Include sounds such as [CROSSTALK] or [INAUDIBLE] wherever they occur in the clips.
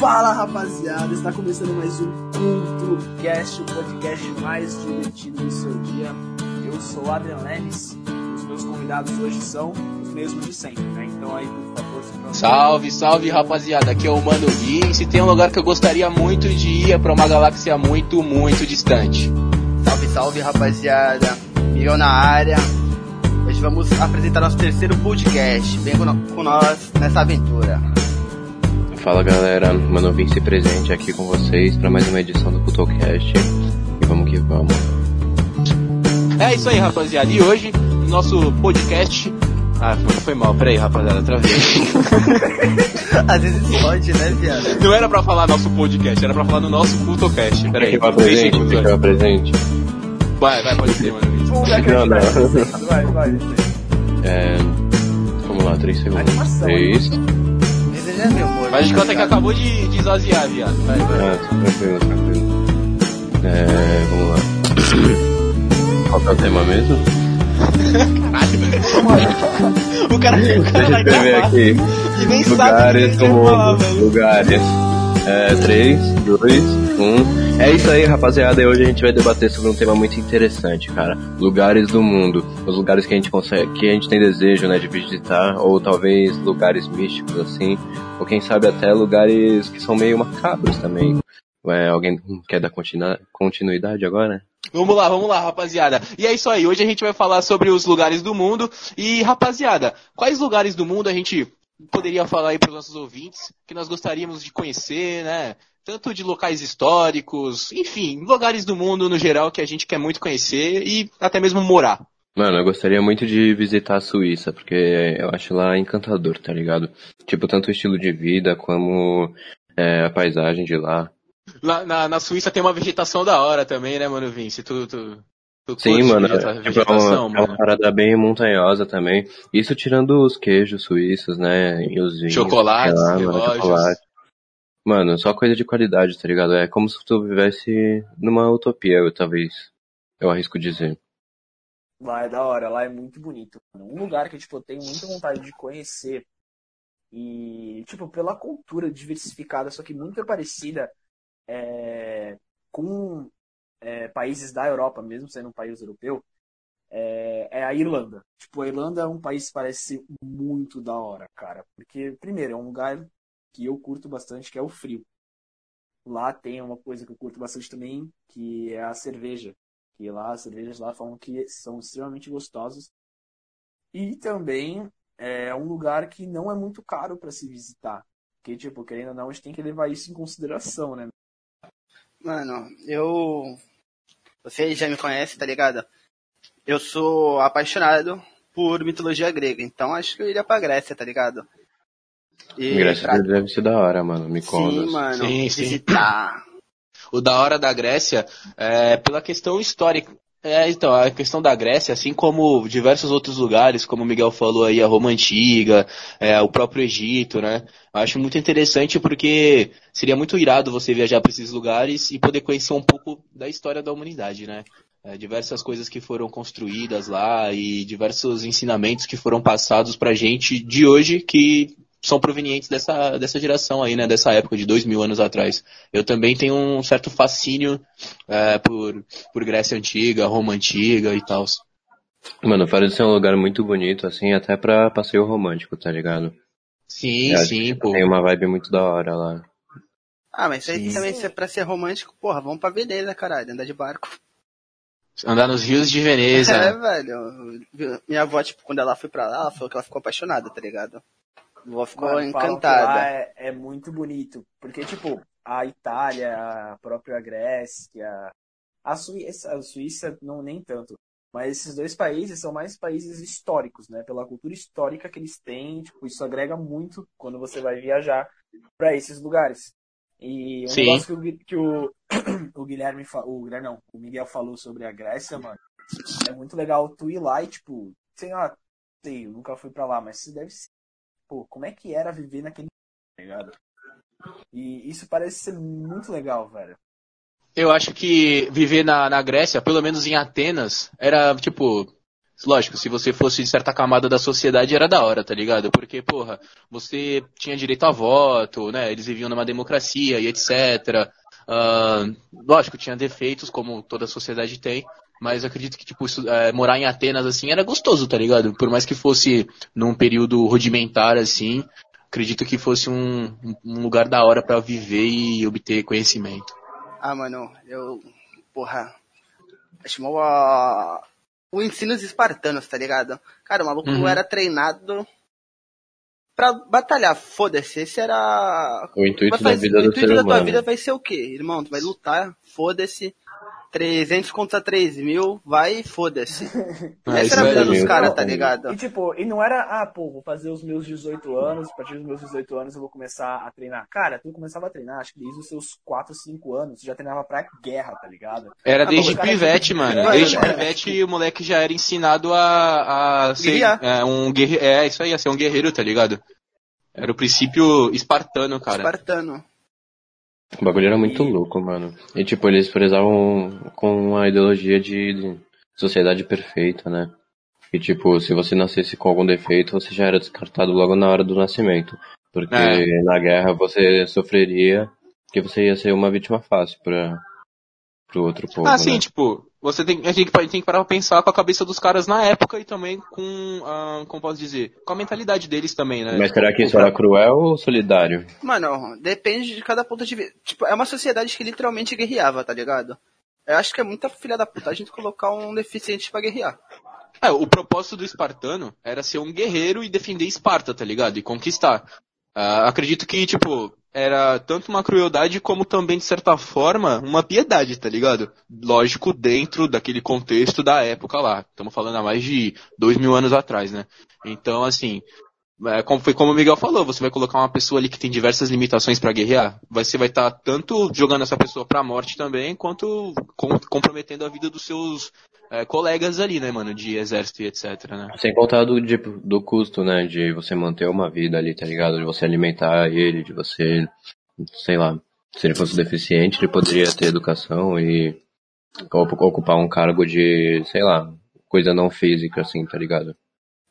Fala rapaziada, está começando mais um Culto Cast, o podcast mais divertido do seu dia. Eu sou o Adrian Lemes, os meus convidados hoje são os mesmos de sempre, né? Então aí, por favor, se aproxime. Salve, salve rapaziada, aqui é o Mano Gui. E se tem um lugar que eu gostaria muito de ir é pra uma galáxia muito, muito distante. Salve, salve rapaziada, Miguel na área. Hoje vamos apresentar nosso terceiro podcast. Vem com nós nessa aventura. Fala galera, Mano Vince presente aqui com vocês para mais uma edição do Cultocast. E vamos que vamos. É isso aí, rapaziada. E hoje, no nosso podcast. Ah, foi, foi mal, peraí, rapaziada, outra vez. [LAUGHS] Às vezes pode, né, viado? Não era pra falar nosso podcast, era pra falar no nosso CultoCast. Peraí, 10 apresente? segundos, Quer que vai. Vai, vai, pode ser, mano. Vamos Não, não. vai. Vai, vai. É... Vamos lá, 3 segundos. Animação, Três. Esse já é meu. Mas de conta que acabou de, de esvaziar, viado. Vai, vai. Ah, tranquilo, tranquilo. É... Vamos lá. Qual é o tema mesmo? [LAUGHS] O cara, o cara vai gravar aqui. e nem sabe o que Lugares ele vai falar, velho. Lugares. É, 3, 2, 1. É isso aí, rapaziada. E hoje a gente vai debater sobre um tema muito interessante, cara. Lugares do mundo. Os lugares que a gente consegue, que a gente tem desejo, né, de visitar, ou talvez lugares místicos assim, ou quem sabe até lugares que são meio macabros também. É, alguém quer dar continua- continuidade agora? Vamos lá, vamos lá, rapaziada. E é isso aí, hoje a gente vai falar sobre os lugares do mundo. E, rapaziada, quais lugares do mundo a gente poderia falar aí para os nossos ouvintes que nós gostaríamos de conhecer, né? Tanto de locais históricos, enfim, lugares do mundo no geral que a gente quer muito conhecer e até mesmo morar. Mano, eu gostaria muito de visitar a Suíça, porque eu acho lá encantador, tá ligado? Tipo, tanto o estilo de vida como é, a paisagem de lá. Lá na, na Suíça tem uma vegetação da hora também, né, mano Vince? Tu, tu, Sim, mano, é uma, é uma mano? parada bem montanhosa também. Isso tirando os queijos suíços, né? E os vinhos. Chocolates, lá, mano, chocolate. Mano, só coisa de qualidade, tá ligado? É como se tu vivesse numa utopia, eu, talvez. Eu arrisco dizer. Lá é da hora, lá é muito bonito. mano. Um lugar que tipo, eu tenho muita vontade de conhecer e, tipo, pela cultura diversificada, só que muito parecida é, com é, países da Europa, mesmo sendo um país europeu, é, é a Irlanda. Tipo, a Irlanda é um país que parece muito da hora, cara. Porque, primeiro, é um lugar que eu curto bastante, que é o frio. Lá tem uma coisa que eu curto bastante também, que é a cerveja que lá as cervejas lá falam que são extremamente gostosas. E também é um lugar que não é muito caro para se visitar. Porque, tipo, querendo ou não, a gente tem que levar isso em consideração, né? Mano, eu. Você já me conhece, tá ligado? Eu sou apaixonado por mitologia grega, então acho que eu iria pra Grécia, tá ligado? E Graças pra- deve ser da hora, mano. Me Sim, conta. mano. Sim, sim. visitar. O da hora da Grécia é pela questão histórica. É, então, a questão da Grécia, assim como diversos outros lugares, como o Miguel falou aí, a Roma Antiga, é, o próprio Egito, né? Eu acho muito interessante porque seria muito irado você viajar para esses lugares e poder conhecer um pouco da história da humanidade, né? É, diversas coisas que foram construídas lá e diversos ensinamentos que foram passados pra gente de hoje que são provenientes dessa, dessa geração aí, né? Dessa época, de dois mil anos atrás. Eu também tenho um certo fascínio é, por, por Grécia Antiga, Roma Antiga e tal. Mano, parece ser um lugar muito bonito, assim, até pra passeio romântico, tá ligado? Sim, Eu sim, pô. Tem uma vibe muito da hora lá. Ah, mas isso aí Sim. também se é pra ser romântico, porra, vamos pra Veneza, caralho, andar de barco. Andar nos rios de [LAUGHS] É, Veneza. velho. Minha avó, tipo, quando ela foi pra lá, ela falou que ela ficou apaixonada, tá ligado? Avó ficou encantada. é, é muito bonito. Porque, tipo, a Itália, a própria Grécia, a Suíça, a Suíça não nem tanto. Mas esses dois países são mais países históricos, né? Pela cultura histórica que eles têm, tipo, isso agrega muito quando você vai viajar para esses lugares. E um Sim. negócio que o, que o, [CLEARS THROAT] o Guilherme, o Guilherme não, o Miguel falou sobre a Grécia, mano, é muito legal tu ir lá e, tipo, sei lá, sei, eu nunca fui pra lá, mas você deve ser, pô, como é que era viver naquele, tá ligado? E isso parece ser muito legal, velho. Eu acho que viver na, na Grécia, pelo menos em Atenas, era tipo. lógico, se você fosse de certa camada da sociedade era da hora, tá ligado? Porque, porra, você tinha direito a voto, né? Eles viviam numa democracia e etc. Uh, lógico, tinha defeitos, como toda sociedade tem, mas acredito que, tipo, isso, é, morar em Atenas, assim, era gostoso, tá ligado? Por mais que fosse num período rudimentar, assim, acredito que fosse um, um lugar da hora para viver e obter conhecimento. Ah, mano, eu. Porra. Acho mó. O ensino dos espartanos, tá ligado? Cara, o maluco Uhum. era treinado pra batalhar. Foda-se, esse era. O intuito Vai da fazer- vida o do intuito ser da tua humano. vida vai ser o quê? Irmão, tu vai lutar, foda-se. 300 contra 3 mil, vai e foda-se. [LAUGHS] Ah, Essa era a vida dos caras, tá ligado? E tipo, e não era, ah, pô, vou fazer os meus 18 anos, a partir dos meus 18 anos eu vou começar a treinar. Cara, tu começava a treinar, acho que desde os seus 4, 5 anos, tu já treinava pra guerra, tá ligado? Era Ah, desde pô, o cara pivete, mano. Desde é. pivete o moleque já era ensinado a, a ser é, um guerreiro. É, isso aí, a ser um guerreiro, tá ligado? Era o princípio espartano, cara. Espartano. O bagulho era muito louco, mano. E tipo, eles prezavam com a ideologia de sociedade perfeita, né? E tipo, se você nascesse com algum defeito, você já era descartado logo na hora do nascimento. Porque É. na guerra você sofreria que você ia ser uma vítima fácil pra, pro outro povo, Ah, sim, né? tipo, você tem, a gente tem que parar pra pensar com a cabeça dos caras na época e também com, ah, como posso dizer, com a mentalidade deles também, né? Mas será que isso era cruel ou solidário? Mano, depende de cada ponto de vista. Tipo, é uma sociedade que literalmente guerreava, tá ligado? Eu acho que é muita filha da puta a gente colocar um deficiente pra guerrear. É, o propósito do espartano era ser um guerreiro e defender Esparta, tá ligado? E conquistar. Ah, acredito que, tipo, era tanto uma crueldade como também, de certa forma, uma piedade, tá ligado? Lógico, dentro daquele contexto da época lá. Estamos falando há mais de dois mil anos atrás, né? Então, assim, é, como foi como o Miguel falou, você vai colocar uma pessoa ali que tem diversas limitações pra guerrear, você vai estar tanto jogando essa pessoa pra morte também, quanto com- comprometendo a vida dos seus é, colegas ali, né, mano, de exército e etc, né? Sem contar do, de- do custo, né? De você manter uma vida ali, tá ligado? De você alimentar ele, de você, sei lá, se ele fosse deficiente, ele poderia ter educação e ocu- ocupar um cargo de, sei lá, coisa não física, assim, tá ligado?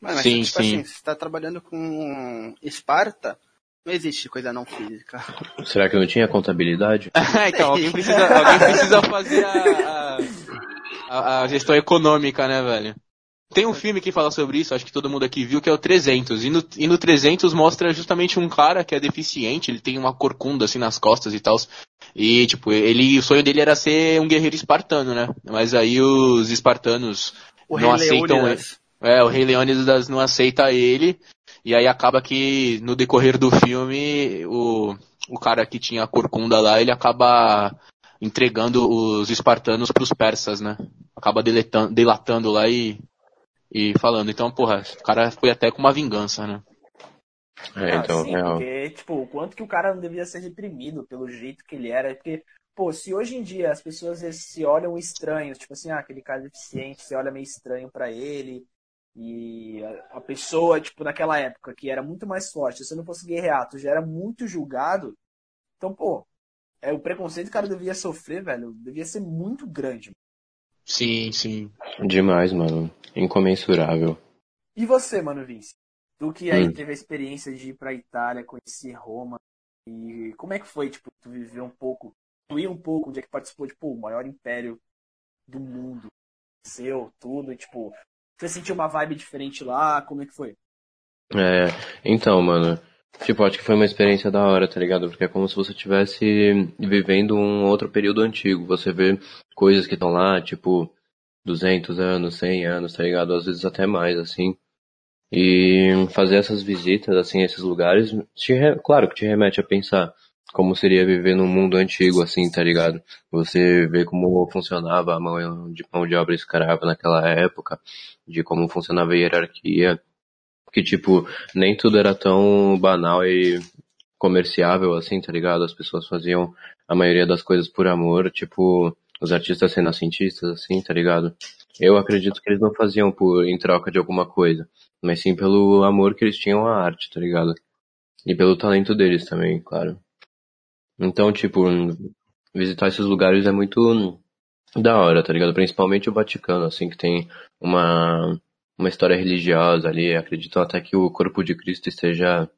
Mas Sim, tipo sim. assim, se tá trabalhando com Esparta, não existe coisa não física. [LAUGHS] Será que não tinha contabilidade? [LAUGHS] então, alguém precisa, alguém precisa [LAUGHS] fazer a, a, a- gestão econômica, né, velho? Tem um filme que fala sobre isso, acho que todo mundo aqui viu, que é o 300. E no, e no 300 mostra justamente um cara que é deficiente, ele tem uma corcunda assim nas costas e tal. E, tipo, ele, o sonho dele era ser um guerreiro espartano, né? Mas aí os espartanos O não Rei aceitam ele. É, o Rei Leônidas não aceita ele, e aí acaba que no decorrer do filme, o, o cara que tinha a corcunda lá, ele acaba entregando os espartanos pros persas, né? Acaba deletando, delatando lá e, e falando. Então, porra, o cara foi até com uma vingança, né? É, Ah, então, sim, real. porque, tipo, o quanto que o cara não devia ser reprimido pelo jeito que ele era. Porque, pô, se hoje em dia as pessoas se olham estranhos, tipo assim, ah, aquele cara deficiente, você olha meio estranho pra ele. E a- a pessoa, tipo, naquela época, que era muito mais forte, se você não fosse guerrear, tu já era muito julgado. Então, pô, é, o preconceito que o cara devia sofrer, velho, devia ser muito grande. Sim, sim. Demais, mano. Incomensurável. E você, mano, Vince? Tu que aí Hum. teve a experiência de ir pra Itália, conhecer Roma, e como é que foi, tipo, tu viver um pouco, tu ir um pouco, onde é que participou, tipo, o maior império do mundo, seu, tudo, e, tipo, você sentiu uma vibe diferente lá, como é que foi? É, então, mano, tipo, acho que foi uma experiência da hora, tá ligado? Porque é como se você estivesse vivendo um outro período antigo. Você vê coisas que estão lá, tipo, 200 anos, 100 anos, tá ligado? Às vezes até mais, assim. E fazer essas visitas, assim, a esses lugares, te re- claro que te remete a pensar como seria viver num mundo antigo, assim, tá ligado? Você vê como funcionava a mão de mão de obra escrava naquela época, de como funcionava a hierarquia, que tipo, nem tudo era tão banal e comerciável assim, tá ligado? As pessoas faziam a maioria das coisas por amor, tipo, os artistas renascentistas assim, tá ligado? Eu acredito que eles não faziam por em troca de alguma coisa, mas sim pelo amor que eles tinham à arte, tá ligado? E pelo talento deles também, claro. Então, tipo, visitar esses lugares é muito da hora, tá ligado? Principalmente o Vaticano, assim, que tem uma uma história religiosa ali, acreditam até que o corpo de Cristo esteja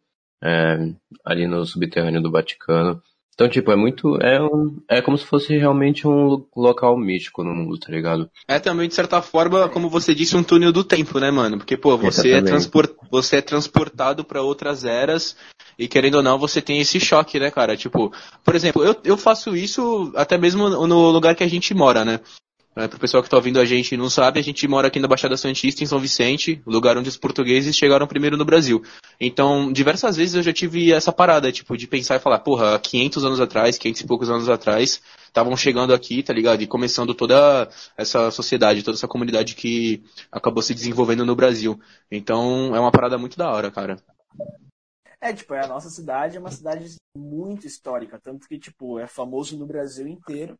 é, ali no subterrâneo do Vaticano. Então, tipo, é muito. É, um, é como se fosse realmente um local místico no mundo, tá ligado? É também, de certa forma, como você disse, um túnel do tempo, né, mano? Porque, pô, você, é, transport, você é transportado para outras eras e, querendo ou não, você tem esse choque, né, cara? Tipo, por exemplo, eu, eu faço isso até mesmo no lugar que a gente mora, né? É, Para o pessoal que está ouvindo a gente e não sabe, a gente mora aqui na Baixada Santista, em São Vicente, lugar onde os portugueses chegaram primeiro no Brasil. Então, diversas vezes eu já tive essa parada, tipo, de pensar e falar, porra, 500 anos atrás, 500 e poucos anos atrás, estavam chegando aqui, tá ligado? E começando toda essa sociedade, toda essa comunidade que acabou se desenvolvendo no Brasil. Então, é uma parada muito da hora, cara. É, tipo, a nossa cidade é uma cidade muito histórica, tanto que, tipo, é famoso no Brasil inteiro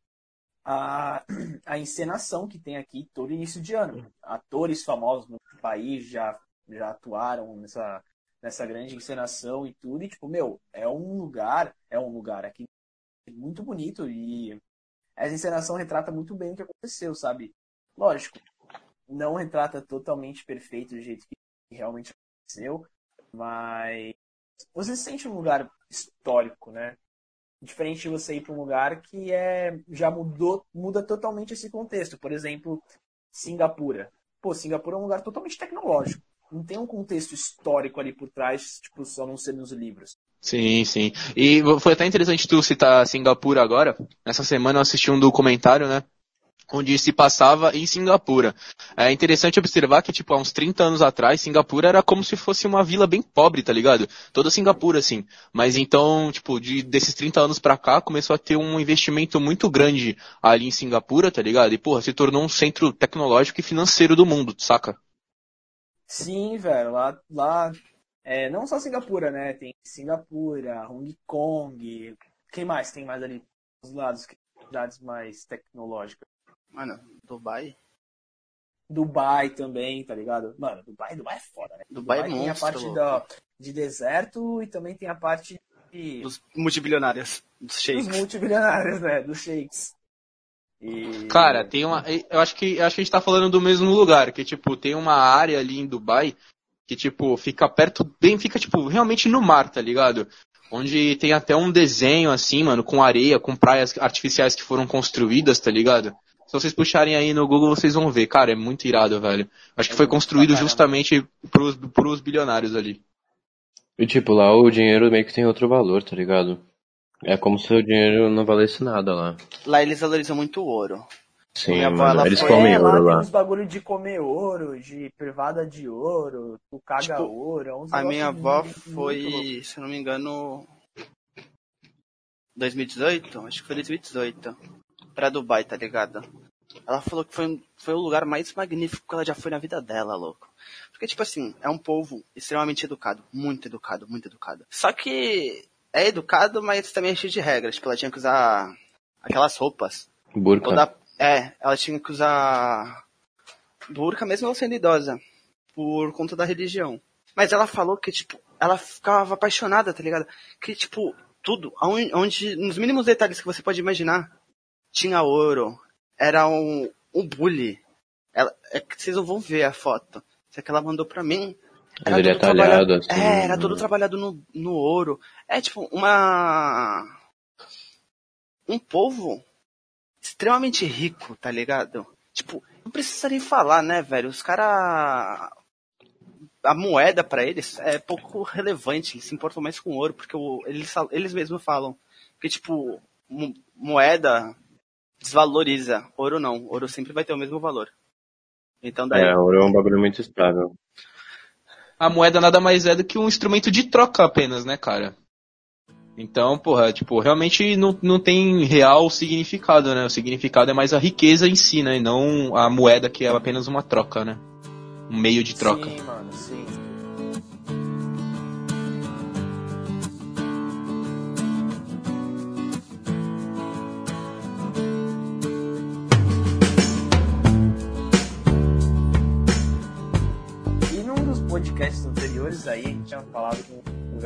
a, [CLEARS THROAT] a encenação que tem aqui todo início de ano. Atores famosos no país já, já atuaram nessa, nessa grande encenação e tudo. E, tipo, meu, é um lugar, é um lugar aqui muito bonito e essa encenação retrata muito bem o que aconteceu, sabe? Lógico, não retrata totalmente perfeito do jeito que realmente aconteceu, mas você se sente um lugar histórico, né? Diferente de você ir para um lugar que é já mudou, muda totalmente esse contexto. Por exemplo, Singapura. Pô, Singapura é um lugar totalmente tecnológico. Não tem um contexto histórico ali por trás, tipo, só não ser nos livros. Sim, sim. E foi até interessante tu citar Singapura agora. Nessa semana eu assisti um documentário, né? Onde se passava em Singapura. É interessante observar que, tipo, há uns 30 anos atrás, Singapura era como se fosse uma vila bem pobre, tá ligado? Toda Singapura, assim. Mas então, tipo, de, desses 30 anos pra cá, começou a ter um investimento muito grande ali em Singapura, tá ligado? E, porra, se tornou um centro tecnológico e financeiro do mundo, saca? Sim, velho. Lá, lá é, não só Singapura, né? Tem Singapura, Hong Kong. Quem mais tem mais ali dos lados? Cidades mais tecnológicas. Mano, Dubai. Dubai também, tá ligado? Mano, Dubai, Dubai é foda, né? Dubai, é Dubai é tem monstro, a parte da, de deserto e também tem a parte de... dos multibilionários, dos sheiks. Dos multibilionários, né? Dos sheiks. E... Cara, tem uma. Eu acho que eu acho que a gente tá falando do mesmo lugar, que tipo, tem uma área ali em Dubai que, tipo, fica perto, bem, fica, tipo, realmente no mar, tá ligado? Onde tem até um desenho assim, mano, com areia, com praias artificiais que foram construídas, tá ligado? Se vocês puxarem aí no Google, vocês vão ver. Cara, é muito irado, velho. Acho que foi construído justamente pros, pros bilionários ali. E tipo, lá o dinheiro meio que tem outro valor, tá ligado? É como se o dinheiro não valesse nada lá. Lá eles valorizam muito o ouro. Sim, mano, eles foi... comem é, ouro lá. Tem uns bagulho de comer ouro, de privada de ouro, tu caga tipo, ouro. É a minha avó foi, se eu não me engano, 2018? Acho que foi 2018 pra Dubai, tá ligado? Ela falou que foi, foi o lugar mais magnífico que ela já foi na vida dela, louco. Porque, tipo assim, é um povo extremamente educado. Muito educado, muito educado. Só que é educado, mas também é cheio de regras. Tipo, ela tinha que usar aquelas roupas. Burca. Toda, é, ela tinha que usar burca mesmo ela sendo idosa. Por conta da religião. Mas ela falou que, tipo, ela ficava apaixonada, tá ligado? Que, tipo, tudo, onde, onde nos mínimos detalhes que você pode imaginar, tinha ouro, era um, um bully. Ela, é que vocês não vão ver a foto. Isso é que ela mandou pra mim. Era ele é talhado assim. É, era todo trabalhado no, no ouro. É tipo uma. Um povo extremamente rico, tá ligado? Tipo, não precisa nem falar, né, velho? Os caras. A moeda para eles é pouco relevante. Eles se importam mais com ouro, porque o, eles, eles mesmos falam. Que, tipo, moeda desvaloriza. Ouro não. Ouro sempre vai ter o mesmo valor. Então daí... É, ouro é um bagulho muito estável. A moeda nada mais é do que um instrumento de troca apenas, né, cara? Então, porra, tipo, realmente não, não tem real significado, né? O significado é mais a riqueza em si, né? E não a moeda que é apenas uma troca, né? Um meio de troca. Sim.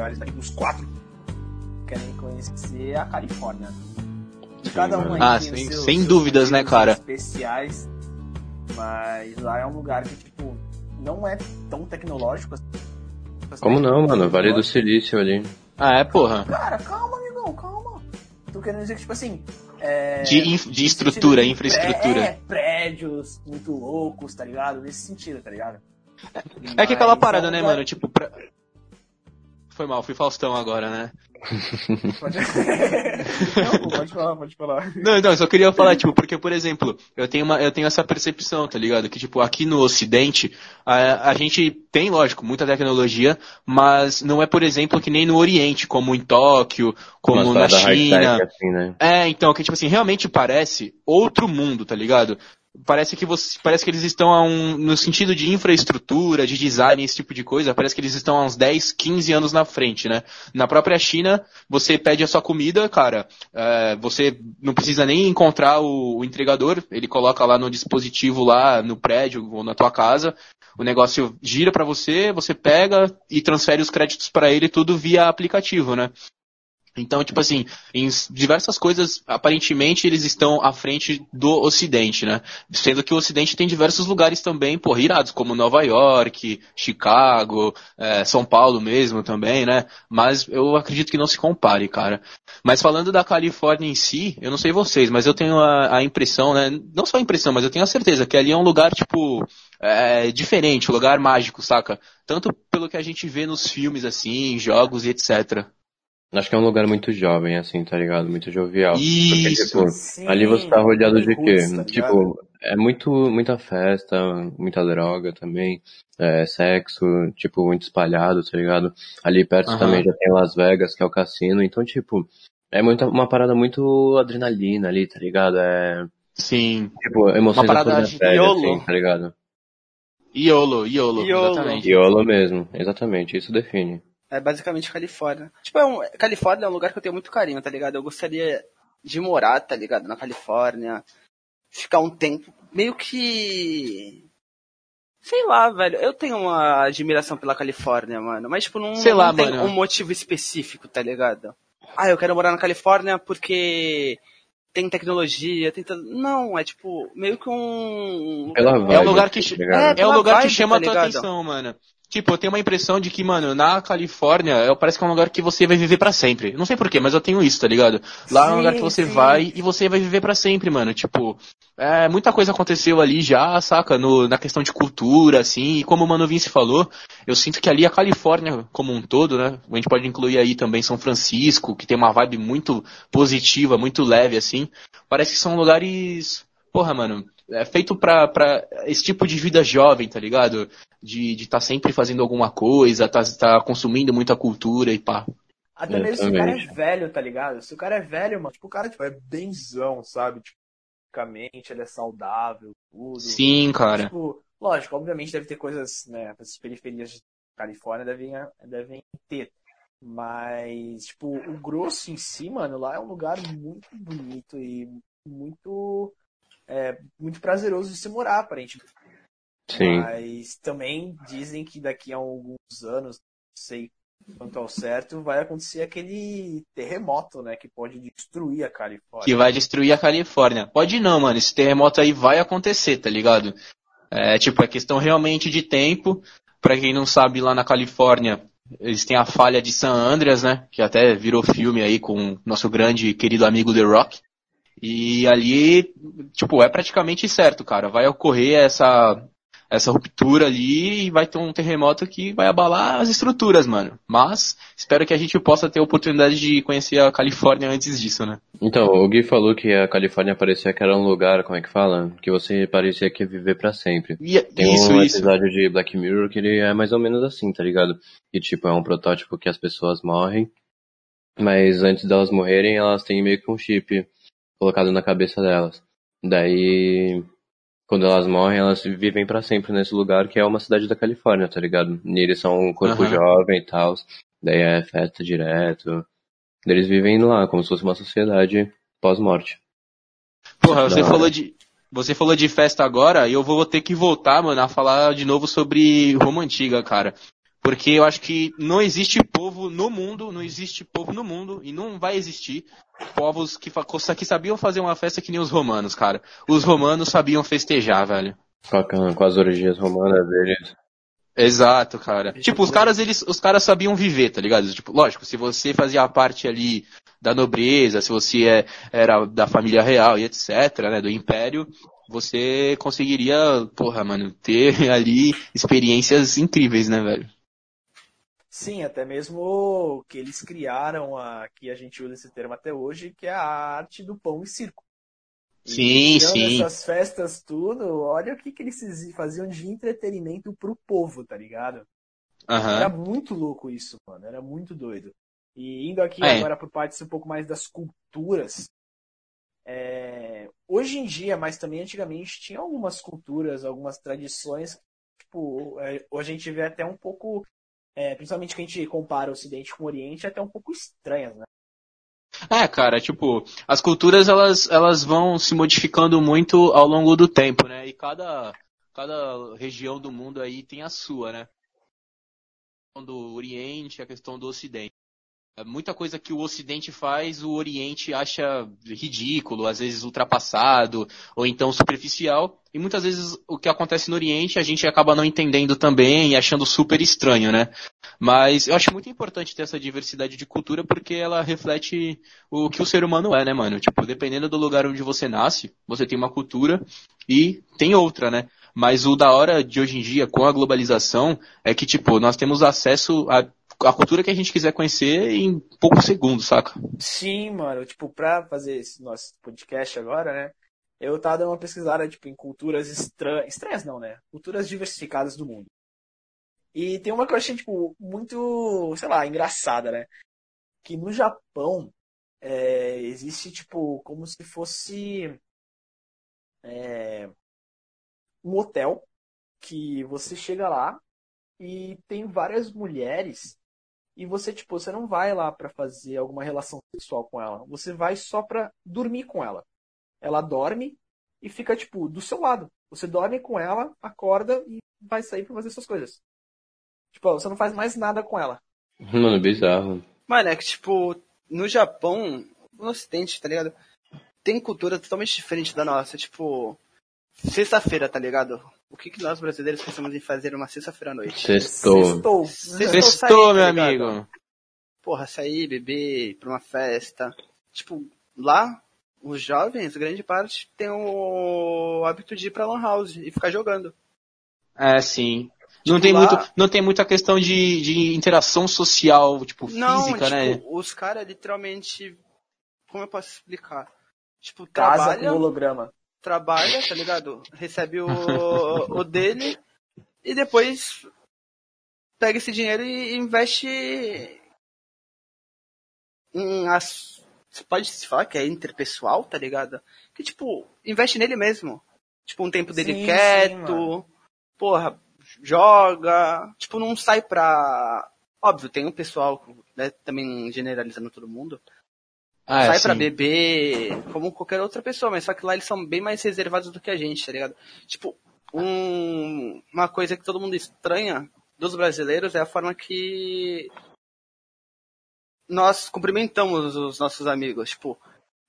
Com lugares daqui, os quatro querem conhecer a Califórnia. Cada um aí ah, sem, sem dúvidas, né, cara? Especiais, mas lá é um lugar que, tipo, não é tão tecnológico. assim. Como não, mano? Vale do Silício ali. Ah, é, porra. Cara, calma, amigão, calma. Tô querendo dizer que, tipo assim. É, De, inf- de estrutura, de infraestrutura. é, prédios muito loucos, tá ligado? Nesse sentido, tá ligado? É que aquela Mas parada, é um né, lugar- mano? Tipo, pra... Foi mal, fui Faustão agora, né? Pode... [LAUGHS] Não, pode falar, pode falar. Não, não, eu só queria falar, tipo, porque, por exemplo, eu tenho, uma, eu tenho essa percepção, tá ligado? Que, tipo, aqui no Ocidente, a, a gente tem, lógico, muita tecnologia, mas não é, por exemplo, que nem no Oriente, como em Tóquio, como na China. assim, né? É, então, que, tipo assim, realmente parece outro mundo, tá ligado? Parece que você, parece que eles estão a um, no sentido de infraestrutura, de design, esse tipo de coisa, parece que eles estão há uns 10, 15 anos na frente, né? Na própria China, você pede a sua comida, cara, é, você não precisa nem encontrar o, o entregador, ele coloca lá no dispositivo lá no prédio ou na tua casa, o negócio gira pra você, você pega e transfere os créditos pra ele tudo via aplicativo, né? Então, tipo assim, em diversas coisas, aparentemente, eles estão à frente do Ocidente, né? Sendo que o Ocidente tem diversos lugares também, pô, irados, como Nova York, Chicago, eh, São Paulo mesmo também, né? Mas eu acredito que não se compare, cara. Mas falando da Califórnia em si, eu não sei vocês, mas eu tenho a, a impressão, né? Não só a impressão, mas eu tenho a certeza que ali é um lugar, tipo, é, diferente, um lugar mágico, saca? Tanto pelo que a gente vê nos filmes, assim, jogos e etc. Acho que é um lugar muito jovem, assim, tá ligado? Muito jovial. Porque, Isso. tipo, Sim, ali você tá rodeado de quê? tá tipo, é muito, muita festa, muita droga também, é, sexo, tipo, muito espalhado, tá ligado? Ali perto Aham. também já tem Las Vegas, que é o cassino, então, tipo, é muita, uma parada muito adrenalina ali, tá ligado? É, Sim. tipo, emoções Uma parada de pele, YOLO. assim, tá ligado? YOLO, YOLO, YOLO. exatamente. YOLO mesmo, exatamente, isso define. É basicamente Califórnia. Tipo, é um, Califórnia é um lugar que eu tenho muito carinho, tá ligado? Eu gostaria de morar, tá ligado? Na Califórnia. Ficar um tempo. Meio que. Sei lá, velho. Eu tenho uma admiração pela Califórnia, mano. Mas, tipo, não, Sei não lá, tem mano. um motivo específico, tá ligado? Ah, eu quero morar na Califórnia porque tem tecnologia, tem. Não, é tipo, meio que um. Pela É um lugar que, tá ligado? é, um lugar que chama tá a tua atenção, mano. Tipo, eu tenho uma impressão de que, mano, na Califórnia, é- parece que é um lugar que você vai viver pra sempre. Não sei porquê, mas eu tenho isso, tá ligado? Lá é um lugar que Sim, você sim. vai e você vai viver pra sempre, mano. Tipo, é, muita coisa aconteceu ali já, saca? No, na questão de cultura, assim, e como o Mano Vince falou, eu sinto que ali a Califórnia como um todo, né? A gente pode incluir aí também São Francisco, que tem uma vibe muito positiva, muito leve, assim. Parece que são lugares, porra, mano, é feito pra, pra esse tipo de vida jovem, tá ligado? De estar de tá sempre fazendo alguma coisa, tá, tá consumindo muita cultura e pá. Até mesmo se o cara é velho, tá ligado? Se o cara é velho, mano, tipo, o cara tipo, é benzão, sabe? Tipo, fisicamente, ele é saudável, tudo. Sim, cara. Tipo, lógico, obviamente deve ter coisas, né? As periferias de Califórnia devem, devem ter. Mas, tipo, o grosso em si, mano, lá é um lugar muito bonito e muito. É, muito prazeroso de se morar, aparentemente. Sim. Mas também dizem que daqui a alguns anos, não sei quanto ao certo, vai acontecer aquele terremoto, né? Que pode destruir a Califórnia. Que vai destruir a Califórnia. Pode não, mano. Esse terremoto aí vai acontecer, tá ligado? É, tipo, é questão realmente de tempo. Pra quem não sabe, lá na Califórnia, eles têm a falha de San Andreas, né? Que até virou filme aí com nosso grande querido amigo The Rock. E ali, tipo, é praticamente certo, cara. Vai ocorrer essa, essa ruptura ali e vai ter um terremoto que vai abalar as estruturas, mano. Mas espero que a gente possa ter a oportunidade de conhecer a Califórnia antes disso, né? Então, o Gui falou que a Califórnia parecia que era um lugar, como é que fala? Que você parecia que ia viver pra sempre. E- Tem isso, um isso. episódio de Black Mirror que ele é mais ou menos assim, tá ligado? Que tipo, é um protótipo que as pessoas morrem, mas antes delas morrerem, elas têm meio que um chip colocado na cabeça delas. Daí, quando elas morrem, elas vivem pra sempre nesse lugar que é uma cidade da Califórnia, tá ligado? E eles são um corpo Aham. jovem e tal. Daí é festa direto. Eles vivem lá, como se fosse uma sociedade pós-morte. Porra, você falou de. Você falou de festa agora e eu vou ter que voltar, mano, a falar de novo sobre Roma Antiga, cara. Porque eu acho que não existe povo no mundo, não existe povo no mundo e não vai existir povos que, que sabiam fazer uma festa que nem os romanos, cara. Os romanos sabiam festejar, velho. Com, a- com as orgias romanas deles. Exato, cara. Tipo, os caras, eles, os caras sabiam viver, tá ligado? Tipo, lógico, se você fazia parte ali da nobreza, se você é, era da família real e etc, né, do império, você conseguiria, porra, mano, ter [LAUGHS] ali experiências incríveis, né, velho? Sim, até mesmo que eles criaram a que a gente usa esse termo até hoje, que é a arte do pão e circo. E Sim, sim. essas festas tudo, olha o que, que eles faziam de entretenimento pro povo, tá ligado? Era Aham. muito louco isso, mano. Era muito doido. E indo aqui É. agora por partes um pouco mais das culturas. é, Hoje em dia, mas também antigamente, tinha algumas culturas, algumas tradições, tipo, é, hoje a gente vê até um pouco, é, principalmente que a gente compara o Ocidente com o Oriente, até um pouco estranhas, né? É, cara, tipo, as culturas elas, elas vão se modificando muito ao longo do tempo, né? E cada, cada região do mundo aí tem a sua, né? A questão do Oriente, a questão do Ocidente. É, Muita coisa que o Ocidente faz, o Oriente acha ridículo, às vezes ultrapassado, ou então superficial. E muitas vezes o que acontece no Oriente a gente acaba não entendendo também e achando super estranho, né? Mas eu acho muito importante ter essa diversidade de cultura porque ela reflete o que o ser humano é, né, mano? Tipo, dependendo do lugar onde você nasce, você tem uma cultura e tem outra, né? Mas o da hora de hoje em dia, com a globalização, é que, tipo, nós temos acesso a, a cultura que a gente quiser conhecer em poucos segundos, saca? Sim, mano, tipo, pra fazer esse nosso podcast agora, né? Eu tava dando uma pesquisada, tipo, em culturas estranhas, estranhas não, né? Culturas diversificadas do mundo. E tem uma que eu achei, tipo, muito, sei lá, engraçada, né? Que no Japão é, existe, tipo, como se fosse é, um hotel que você chega lá e tem várias mulheres e você, tipo, você não vai lá pra fazer alguma relação sexual com ela. Você vai só pra dormir com ela. Ela dorme e fica, tipo, do seu lado. Você dorme com ela, acorda e vai sair pra fazer suas coisas. Tipo, você não faz mais nada com ela. Mano, bizarro. Mano, é que, tipo, no Japão, no Ocidente, tá ligado? Tem cultura totalmente diferente da nossa. Tipo, sexta-feira, tá ligado? O que, que nós brasileiros pensamos em fazer uma sexta-feira à noite? Sextou. Sextou. Sextou. Sextou, meu sair, tá ligado? amigo. Porra, sair, beber, ir pra uma festa. Tipo, lá, os jovens, grande parte, tem o hábito de ir pra lan house e ficar jogando. É, sim. Não Tipo, tem, lá- muito, não tem muita questão de, de interação social, tipo, Não, física, tipo, né? os caras literalmente. Como eu posso explicar? Tipo, Casa trabalha, com holograma. Trabalha, tá ligado? Recebe o, o dele e depois pega esse dinheiro e investe em as. Você pode se falar que é interpessoal, tá ligado? Que tipo, investe nele mesmo. Tipo, um tempo dele Sim, sim, quieto. mano. porra, joga. Tipo, não sai pra. Óbvio, tem um pessoal, né, também generalizando todo mundo, Ah, é, sai pra sim. beber como qualquer outra pessoa, mas só que lá eles são bem mais reservados do que a gente, tá ligado? Tipo, um- uma coisa que todo mundo estranha dos brasileiros é a forma que nós cumprimentamos os nossos amigos. Tipo,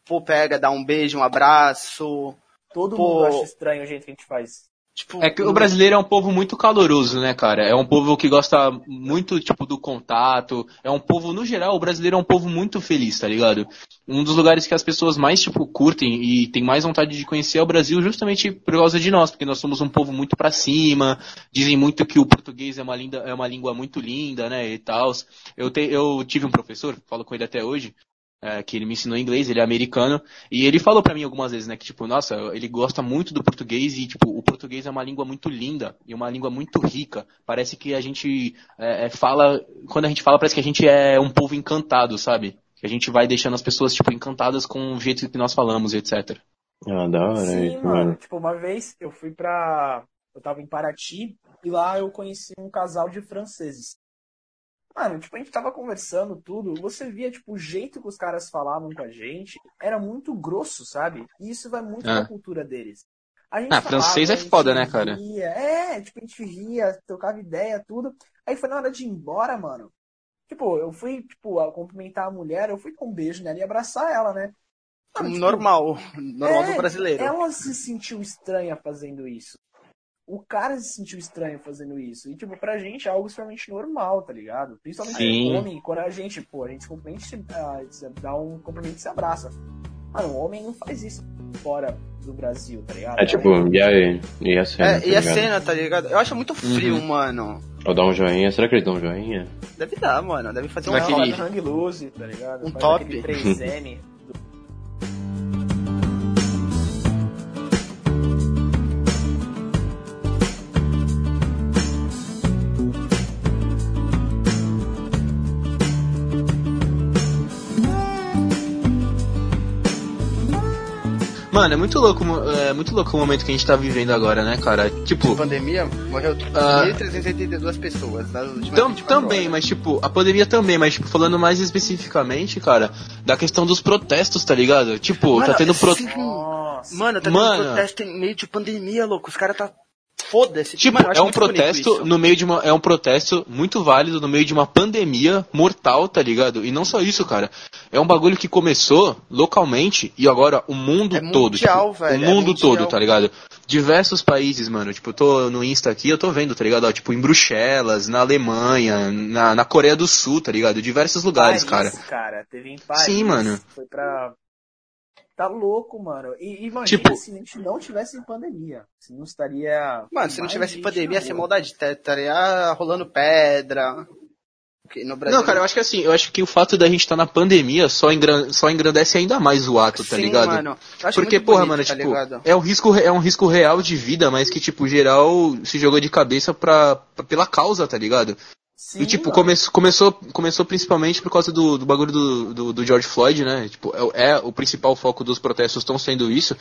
pô, pega, dá um beijo, um abraço. Todo Pô. mundo acha estranho o jeito que a gente faz. Tipo, É que o brasileiro é um povo muito caloroso, né, cara? É um povo que gosta muito, tipo, do contato. É um povo, no geral, o brasileiro é um povo muito feliz, tá ligado? Um dos lugares que as pessoas mais, tipo, curtem e tem mais vontade de conhecer é o Brasil justamente por causa de nós, porque nós somos um povo muito pra cima. Dizem muito que o português é uma, linda, é uma língua muito linda, né, e tal. Eu, eu tive um professor, falo com ele até hoje, é, que ele me ensinou inglês, ele é americano, e ele falou pra mim algumas vezes, né, que tipo, nossa, ele gosta muito do português e tipo, o português é uma língua muito linda e uma língua muito rica. Parece que a gente é, é, fala, quando a gente fala, parece que a gente é um povo encantado, sabe? Que a gente vai deixando as pessoas tipo encantadas com o jeito que nós falamos, e etc. Ah, da hora Sim, isso, mano. mano. Tipo, uma vez eu fui pra. Eu tava em Paraty e lá eu conheci um casal de franceses. Mano, tipo, a gente tava conversando tudo, você via, tipo, o jeito que os caras falavam com a gente era muito grosso, sabe? E isso vai muito É. da cultura deles. A gente Ah, francês é foda, né, cara? ria, é, tipo, a gente ria, trocava ideia, tudo. Aí foi na hora de ir embora, mano. Tipo, eu fui, tipo, a cumprimentar a mulher, eu fui com um beijo nela e abraçar ela, né? Mano, tipo, normal. Normal é, do brasileiro. Ela se sentiu estranha fazendo isso. O cara se sentiu estranho fazendo isso. E, tipo, pra gente é algo extremamente normal, tá ligado? Principalmente Sim. homem, quando a gente, pô, a gente se cumprimenta, se, ah, se dá um cumprimento e se abraça. Mano, o homem não faz isso fora do Brasil, tá ligado? É tipo, e a, e a cena? É, tá e a cena, tá ligado? Eu acho muito frio, mano. Ou dar um joinha. Será que eles dão um joinha? Deve dar, mano. Deve fazer um Fala aquele- do hang loose, tá ligado? Um Faz top. aquele 3M. [LAUGHS] Mano, é muito louco, é muito louco o momento que a gente tá vivendo agora, né, cara? Tipo, Pandemia, morreu Ah. 1.382 pessoas nas últimas Tam- 24 também, horas. mas tipo, a pandemia também, mas tipo, falando mais especificamente, cara, da questão dos protestos, tá ligado? Tipo, tá Mano, tendo pro... sim. Nossa. Mano, tá Mano. tendo protesto em meio de pandemia, louco. Os caras tá. Foda-se. Tipo, Mano, é um protesto no meio de uma. É um protesto muito válido no meio de uma pandemia mortal, tá ligado? E não só isso, cara. É um bagulho que começou localmente e agora o mundo É todo. mundial, tipo, velho, O é mundo mundial. todo, tá ligado? Diversos países, mano. Tipo, eu tô no Insta aqui, eu tô vendo, tá ligado? Ó, tipo, em Bruxelas, na Alemanha, na, na Coreia do Sul, tá ligado? Diversos lugares, cara. Paris, cara. Teve em Paris. Sim, mano. Foi pra. Tá louco, mano. E imagina Tipo- se a gente não tivesse pandemia. Se não estaria. Mano, se não tivesse pandemia, na ia ser rua. maldade. tá- Estaria rolando pedra. Porque no Brasil. Não, cara, eu acho que assim, eu acho que o fato da gente estar na pandemia só, engran- só engrandece ainda mais o ato, tá Sim, ligado? Mano. Porque, porra, bonito, mano, tá tipo, ligado? é um, risco, é um risco real de vida, mas que, tipo, geral se jogou de cabeça pra, pra- pela causa, tá ligado? Sim, e, tipo, come, começou, começou principalmente por causa do, do bagulho do, do, do George Floyd, né? Tipo, é, é o principal foco dos protestos estão sendo isso.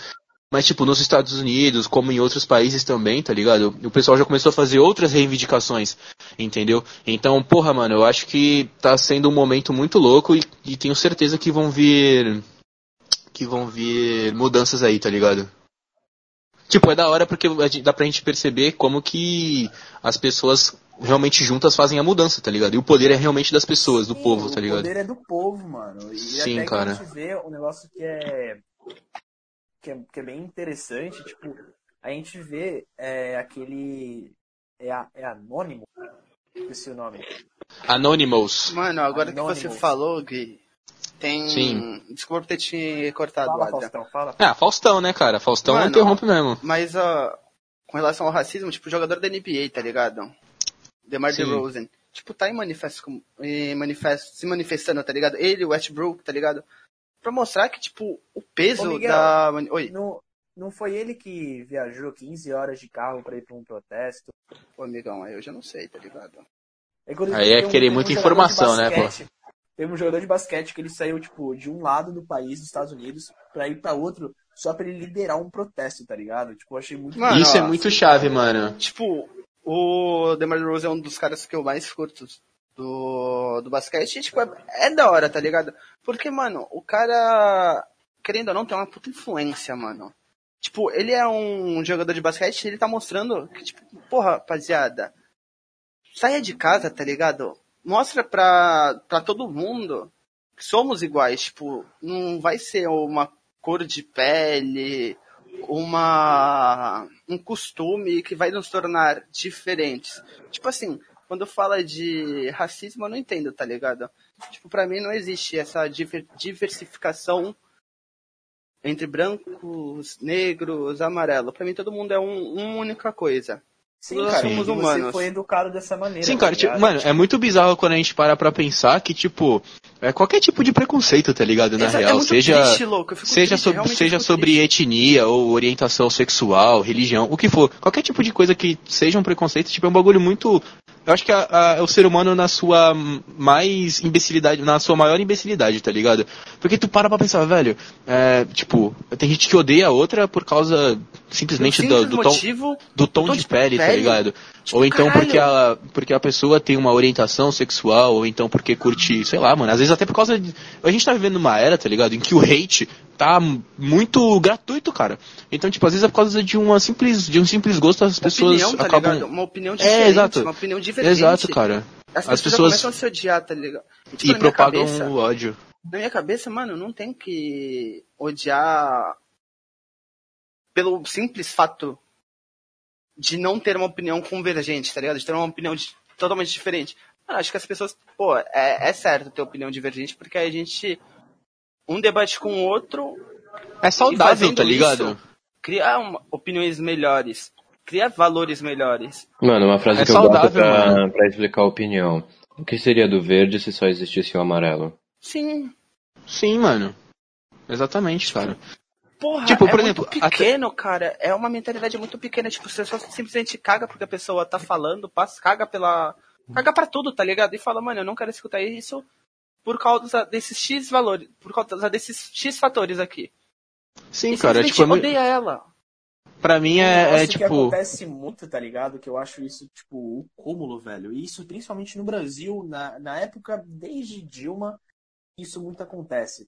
Mas, tipo, nos Estados Unidos, como em outros países também, tá ligado? O pessoal já começou a fazer outras reivindicações, entendeu? Então, porra, mano, eu acho que tá sendo um momento muito louco e, e tenho certeza que vão vir. que vão vir mudanças aí, tá ligado? Tipo, é da hora porque dá pra gente perceber como que as pessoas realmente juntas fazem a mudança, tá ligado? E o poder é realmente das pessoas, do Sim, povo, tá ligado? O poder é do povo, mano. E Sim, até cara. que a gente vê um negócio que é, que é. que é bem interessante, tipo, a gente vê é, aquele. É, é anônimo? Esqueci o nome. Anonymous. Mano, agora que você Anonymous. falou, Gui, tem. Sim. Desculpa por ter te cortado, Fala. Faustão, fala. Ah, Faustão, né, cara? Faustão Mano, interrompe mesmo. Mas, ó, com relação ao racismo, tipo, jogador da NBA, tá ligado? DeMar Sim. DeRozan. Tipo, tá em manifesto, em manifesto, se manifestando, tá ligado? Ele, o Westbrook, tá ligado? Pra mostrar que, tipo, o peso Ô, Miguel, da... Oi, Não, não foi ele que viajou 15 horas de carro pra ir pra um protesto? ô, amigão, aí eu já não sei, tá ligado? inclusive, Aí é tem querer muita de informação, né, basquete- Tem um jogador de basquete que ele saiu, tipo, de um lado do país, dos Estados Unidos, pra ir pra outro, só pra ele liderar um protesto, tá ligado? Tipo, eu achei muito... Mano, Isso é ó, muito chave, mano. Tipo, o DeMar DeRozan é um dos caras que eu mais curto do, do basquete. E, tipo, é, é da hora, tá ligado? Porque, mano, o cara, querendo ou não, tem uma puta influência, mano. Tipo, ele é um jogador de basquete ele tá mostrando que, tipo, porra, rapaziada, saia de casa, tá ligado? Mostra pra, pra todo mundo que somos iguais. Tipo, não vai ser uma cor de pele, uma um costume que vai nos tornar diferentes. Tipo assim, quando fala de racismo, eu não entendo, tá ligado? Tipo, pra mim não existe essa diver- diversificação entre brancos, negros, amarelo. Pra mim todo mundo é um, uma única coisa. Sim, Nós cara, somos humanos. você foi educado dessa maneira. Sim, tá cara, tipo, ligado? mano, é muito bizarro quando a gente para pra pensar que, tipo, é qualquer tipo de preconceito, tá ligado? Na é real, muito seja. triste, Seja, triste, seja sobre etnia ou orientação sexual, religião, o que for. Qualquer tipo de coisa que seja um preconceito, tipo, é um bagulho muito. Eu acho que a- a- é o ser humano na sua mais imbecilidade, na sua maior imbecilidade, tá ligado? Porque tu para pra pensar, velho, é, tipo, tem gente que odeia a outra por causa simplesmente do, do tom, motivo, do tom de pele, tá ligado? Tipo, ou então caralho. porque a, porque a pessoa tem uma orientação sexual, ou então porque curte, sei lá, mano, às vezes até por causa de. A gente tá vivendo numa era, tá ligado? Em que o hate tá muito gratuito, cara. Então, tipo, às vezes é por causa de uma simples, de um simples gosto, as pessoas opinião, tá acabam. ligado? Uma opinião diferente, É, exato. uma opinião divergente. Exato, cara. As, As pessoas, pessoas- começam a se odiar, tá ligado? E, tipo, E propagam cabeça- o ódio. Na minha cabeça, mano, não tem que odiar pelo simples fato de não ter uma opinião convergente, tá ligado? De ter uma opinião de- totalmente diferente. Mano, acho que as pessoas, pô, é, é certo ter opinião divergente, porque aí a gente, um debate com o outro, É saudável, tá ligado? isso, cria uma- opiniões melhores, cria valores melhores. Mano, uma frase É que eu gosto saudável, pra, pra explicar a opinião. O que seria do verde se só existisse o amarelo? Sim, Sim, mano. Exatamente, cara. Porra, Tipo, é por muito exemplo, até- pequeno, cara. É uma mentalidade muito pequena. Tipo, você só simplesmente caga porque a pessoa tá falando, passa, caga pela. Caga pra tudo, tá ligado? E fala, mano, eu não quero escutar isso por causa desses X valores, por causa desses X fatores aqui. Sim, e cara, simplesmente tipo, é odeia ela. pra mim é, é que tipo. acontece muito, tá ligado? Que eu acho isso, tipo, o cúmulo, velho. E isso principalmente no Brasil, na, na época, desde Dilma, isso muito acontece.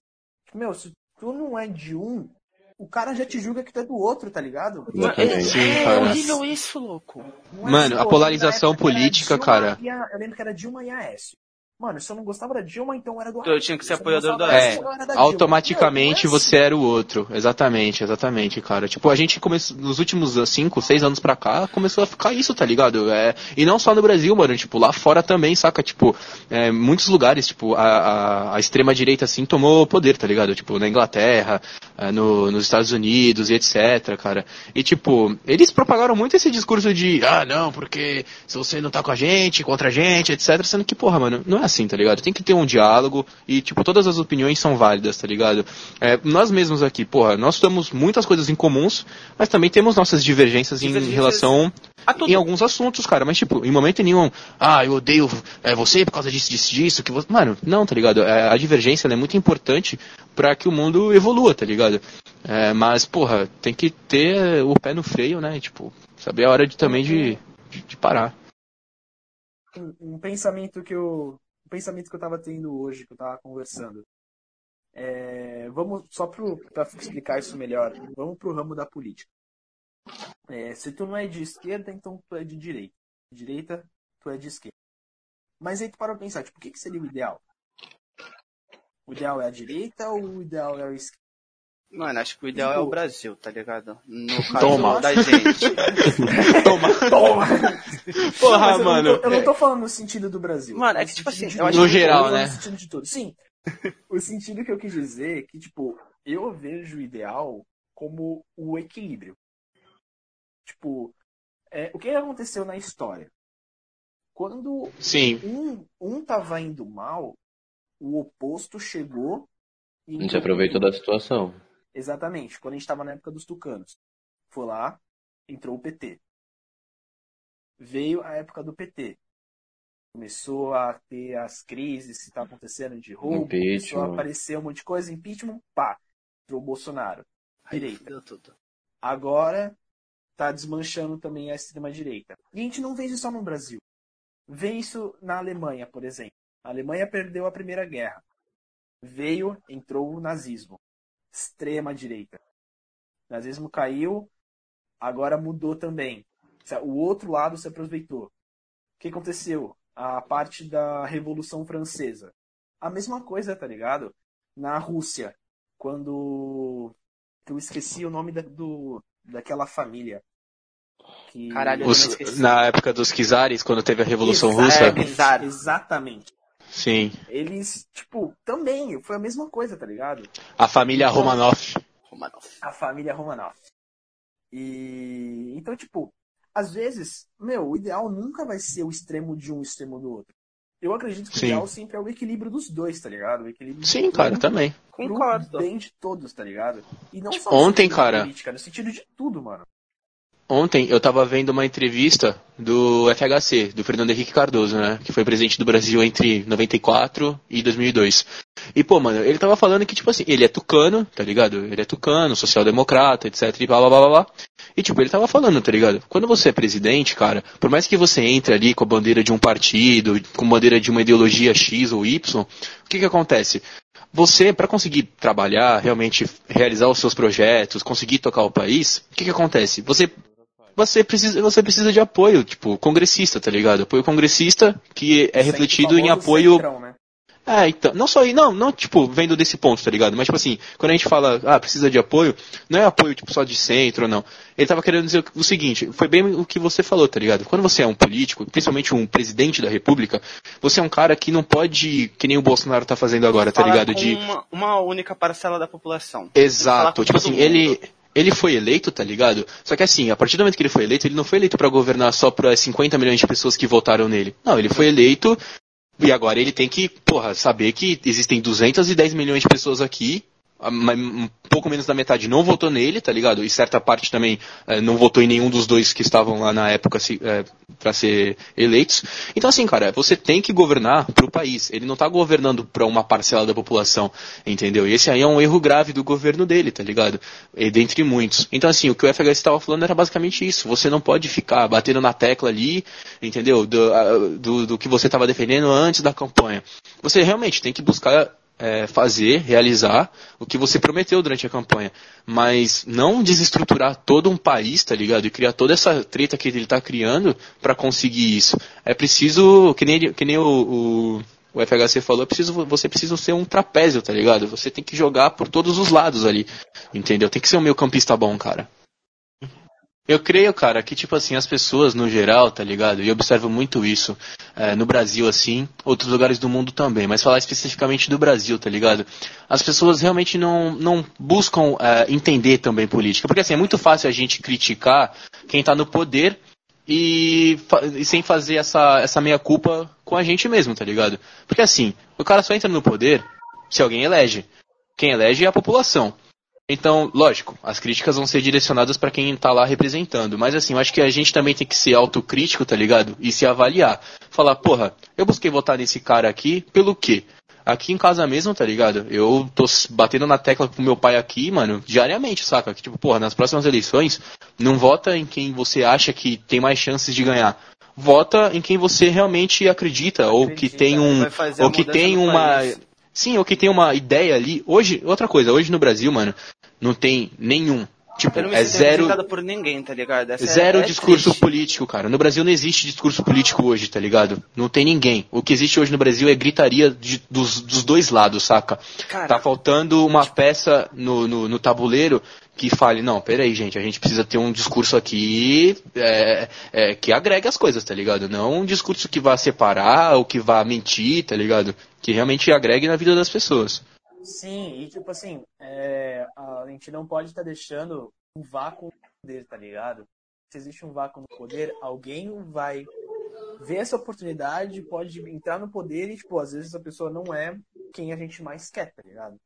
Meu, se tu não é de um, o cara já te julga que tu é do outro, tá ligado? Exatamente. Sim, é cara. horrível isso, louco. Não é Mano, a polarização política, cara. a- eu lembro que era Dilma e Aécio. Mano, se eu não gostava da Dilma, então eu era do Eu tinha que ser apoiador da da Dilma. Automaticamente é assim. você era o outro. Exatamente, exatamente, cara. Tipo, a gente começou, nos últimos 5, 6 anos pra cá, começou a ficar isso, tá ligado? É, e não só no Brasil, mano, tipo, lá fora também, saca? Tipo, é, muitos lugares, tipo, a, a, a extrema-direita, assim, tomou poder, tá ligado? Tipo, na Inglaterra, é, no, nos Estados Unidos e etc, cara. E, tipo, eles propagaram muito esse discurso de, ah, não, porque se você não tá com a gente, contra a gente, etc, sendo que, porra, mano, não é assim, tá ligado? Tem que ter um diálogo e, tipo, todas as opiniões são válidas, tá ligado? É, nós mesmos aqui, porra, nós temos muitas coisas em comuns, mas também temos nossas divergências, em Divergências relação A tudo. em alguns assuntos, cara, mas tipo, em momento nenhum, ah, eu odeio é, você por causa disso, disso, disso, que você... Mano, não, tá ligado? É, a divergência ela é muito importante pra que o mundo evolua, tá ligado? É, mas, porra, tem que ter o pé no freio, né? Tipo, saber a hora de também de, de, de parar. um, um pensamento que eu um pensamento que eu tava tendo hoje que eu tava conversando. É, vamos só para explicar isso melhor vamos pro ramo da política. É, se tu não é de esquerda então tu é de direita. De direita tu é de esquerda. Mas aí tu para pensar tipo o que, que seria o ideal? O ideal é a direita ou o ideal é a esquerda Mano, acho que o ideal é o Brasil, tá ligado? No [LAUGHS] caso Toma. da gente. [LAUGHS] Toma! Toma! Porra, Mas eu não mano. tô- eu não tô falando no sentido do Brasil. Mano, é que, tipo assim. No geral, tô falando né? No sentido de tudo. Sim. O sentido que eu quis dizer é que, tipo, eu vejo o ideal como o equilíbrio. Tipo, é, o que aconteceu na história? Quando Sim, um, um tava indo mal, o oposto chegou e. A gente aproveitou da situação. Exatamente, quando a gente estava na época dos tucanos. Foi lá, entrou o PT. Veio a época do PT. Começou a ter as crises que tá acontecendo de roubo, começou a aparecer um monte de coisa, impeachment, pá, entrou o Bolsonaro. Direita. Agora tá desmanchando também a extrema-direita. E a gente não vê isso só no Brasil. Vê isso na Alemanha, por exemplo. A Alemanha perdeu a Primeira Guerra. Veio, entrou o nazismo. Extrema-direita. O nazismo caiu, agora mudou também. O outro lado se aproveitou. O que aconteceu? A parte da Revolução Francesa. A mesma coisa, tá ligado? Na Rússia, quando eu esqueci o nome da, do, daquela família. Que... Caralho, Os- na época dos czares, quando teve a Revolução Russa. Exato. Exatamente. Sim. Eles, tipo, também, foi a mesma coisa, tá ligado? A família Romanov. Romanov. A família Romanov. E então, tipo, às vezes, meu, o ideal nunca vai ser o extremo de um o extremo do outro. Eu acredito que Sim. o ideal sempre é o equilíbrio dos dois, tá ligado? O equilíbrio Sim, cara, também. Concordo. bem de todos, tá ligado? E não só Ontem, cara. política, no sentido de tudo, mano. Ontem eu tava vendo uma entrevista do FHC, do Fernando Henrique Cardoso, né? Que foi presidente do Brasil entre 94 e 2002. E, pô, mano, ele tava falando que, tipo assim, ele é tucano, tá ligado? Ele é tucano, social-democrata, etc, e blá blá blá blá. E, tipo, ele tava falando, tá ligado? Quando você é presidente, cara, por mais que você entre ali com a bandeira de um partido, com a bandeira de uma ideologia X ou Y, o que que acontece? Você, para conseguir trabalhar, realmente realizar os seus projetos, conseguir tocar o país, o que que acontece? Você você precisa, você precisa de apoio, tipo, congressista, tá ligado? Apoio congressista que é refletido em apoio centrão, né? É, então, não só aí, não, não, tipo, vendo desse ponto, tá ligado? Mas, tipo assim, quando a gente fala, ah, precisa de apoio, não é apoio, tipo, só de centro ou não. Ele tava querendo dizer o seguinte, foi bem o que você falou, tá ligado? Quando você é um político, principalmente um presidente da república, você é um cara que não pode, que nem o Bolsonaro tá fazendo agora, tá ligado? De, uma, uma única parcela da população. Exato. Tipo assim, mundo. ele, ele foi eleito, tá ligado? Só que assim, a partir do momento que ele foi eleito, ele não foi eleito pra governar só para 50 milhões de pessoas que votaram nele. Não, ele foi eleito e agora ele tem que, porra, saber que existem 210 milhões de pessoas aqui. A- ma- Um pouco menos da metade não votou nele, tá ligado? E certa parte também eh, não votou em nenhum dos dois que estavam lá na época se, eh, para ser eleitos. Então assim, cara, você tem que governar pro país. Ele não tá governando pra uma parcela da população, entendeu? E esse aí é um erro grave do governo dele, tá ligado? E dentre muitos. Então assim, o que o FHS estava falando era basicamente isso. Você não pode ficar batendo na tecla ali, entendeu? Do, ah, do, do que você estava defendendo antes da campanha. Você realmente tem que buscar é, fazer, realizar o que você prometeu durante a campanha. Mas não desestruturar todo um país, tá ligado? E criar toda essa treta que ele tá criando para conseguir isso. É preciso, que nem, que nem o, o, o FHC falou, é preciso, você precisa ser um trapézio, tá ligado? Você tem que jogar por todos os lados ali. Entendeu? Tem que ser um meio campista bom, cara. Eu creio, cara, que tipo assim, as pessoas no geral, tá ligado? E eu observo muito isso é, no Brasil, assim, outros lugares do mundo também, mas falar especificamente do Brasil, tá ligado? As pessoas realmente não, não buscam é, entender também política. Porque assim, é muito fácil a gente criticar quem tá no poder e, e sem fazer essa, essa meia-culpa com a gente mesmo, tá ligado? Porque assim, o cara só entra no poder se alguém elege. Quem elege é a população. Então, lógico, as críticas vão ser direcionadas para quem tá lá representando. Mas assim, eu acho que a gente também tem que ser autocrítico, tá ligado? E se avaliar. Falar, porra, eu busquei votar nesse cara aqui pelo quê? Aqui em casa mesmo, tá ligado? Eu tô batendo na tecla com meu pai aqui, mano, diariamente, saca? Que tipo, porra, nas próximas eleições, não vota em quem você acha que tem mais chances de ganhar. Vota em quem você realmente acredita, ou que Acredita, tem um. Ou que tem uma. país. Sim, ou que tem uma ideia ali. Hoje, outra coisa, hoje no Brasil, mano, não tem nenhum. Tipo, é zero. ninguém, tá é- Zero é discurso triste. político, cara. No Brasil não existe discurso político hoje, tá ligado? Não tem ninguém. O que existe hoje no Brasil é gritaria de- dos, dos dois lados, saca? Cara, Tá faltando uma peça no, no, no tabuleiro que fale, não, peraí, gente, a gente precisa ter um discurso aqui é, é, que agregue as coisas, tá ligado? Não um discurso que vá separar ou que vá mentir, tá ligado? Que realmente agregue na vida das pessoas. Sim, e tipo assim, é, a gente não pode estar deixando um vácuo no poder, tá ligado? Se existe um vácuo no poder, alguém vai ver essa oportunidade, pode entrar no poder e, tipo, às vezes a pessoa não é quem a gente mais quer, tá ligado?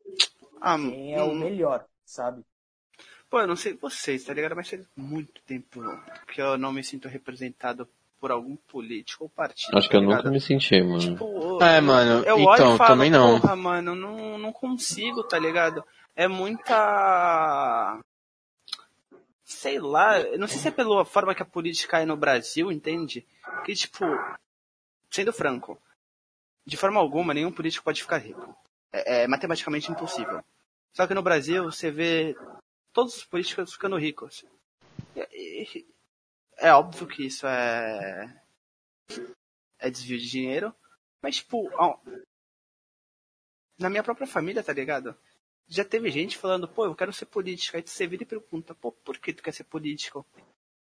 ah, Quem é o hum, melhor, sabe? Pô, eu não sei vocês, tá ligado? Mas faz muito tempo que eu não me sinto representado por algum político ou partido. Acho que eu tá nunca me senti, mano. Tipo, É, mano, eu então, olho e falo, também não. porra, mano, não, não consigo, tá ligado? É muita. Sei lá, não sei se é pela forma que a política é no Brasil, entende? Que, tipo, sendo franco, de forma alguma, nenhum político pode ficar rico. É, é matematicamente impossível. Só que no Brasil, você vê todos os políticos ficando ricos. E- e- é óbvio que isso é. é desvio de dinheiro. Mas, tipo, ó, na minha própria família, tá ligado? Já teve gente falando, pô, eu quero ser político. Aí você vira e pergunta, pô, por que tu quer ser político?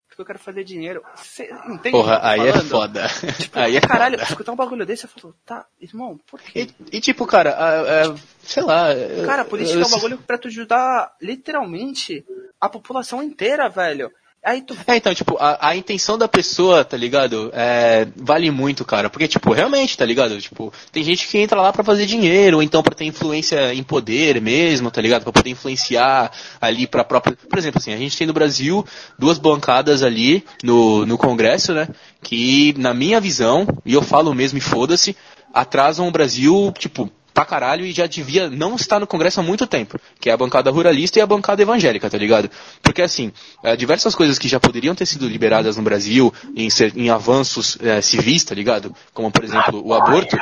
Porque eu quero fazer dinheiro. Você entende? Porra, eu aí é falando? foda. Tipo, Aí é caralho, foda. escutar um bagulho desse, eu falo, tá, irmão, por quê? E, e, tipo, cara, a- a- sei lá. eu- Cara, política eu- é um bagulho pra tu ajudar literalmente a população inteira, velho. Aí tu. É, então, tipo, a, a intenção da pessoa, tá ligado? É, vale muito, cara. Porque, tipo, realmente, tá ligado? Tipo, tem gente que entra lá pra fazer dinheiro, ou então pra ter influência em poder mesmo, tá ligado? Pra poder influenciar ali pra própria. Por exemplo, assim, a gente tem no Brasil duas bancadas ali no, no Congresso, né? Que, na minha visão, e eu falo mesmo e foda-se, atrasam o Brasil, tipo, pra caralho e já devia não estar no Congresso há muito tempo, que é a bancada ruralista e a bancada evangélica, tá ligado? Porque assim, eh, diversas coisas que já poderiam ter sido liberadas no Brasil em, em avanços eh, civis, tá ligado? Como por exemplo o aborto,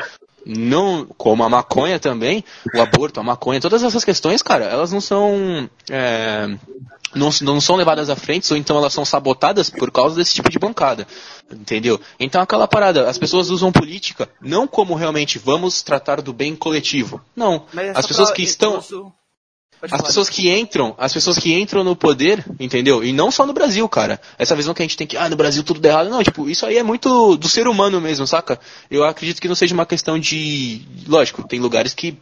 não, como a maconha também, o aborto, a maconha, todas essas questões, cara, elas não são, eh, não, não são levadas à frente, ou então elas são sabotadas por causa desse tipo de bancada. Entendeu? Então aquela parada, as pessoas usam política não como realmente vamos tratar do bem coletivo. Não. Mas As pessoas que estão. uso- Pode As falar. pessoas que entram, as pessoas que entram no poder, entendeu? E não só no Brasil, cara. Essa visão que a gente tem que, ah, no Brasil tudo dá errado. Não, tipo, isso aí é muito do ser humano mesmo, saca? Eu acredito que não seja uma questão de. Lógico, tem lugares que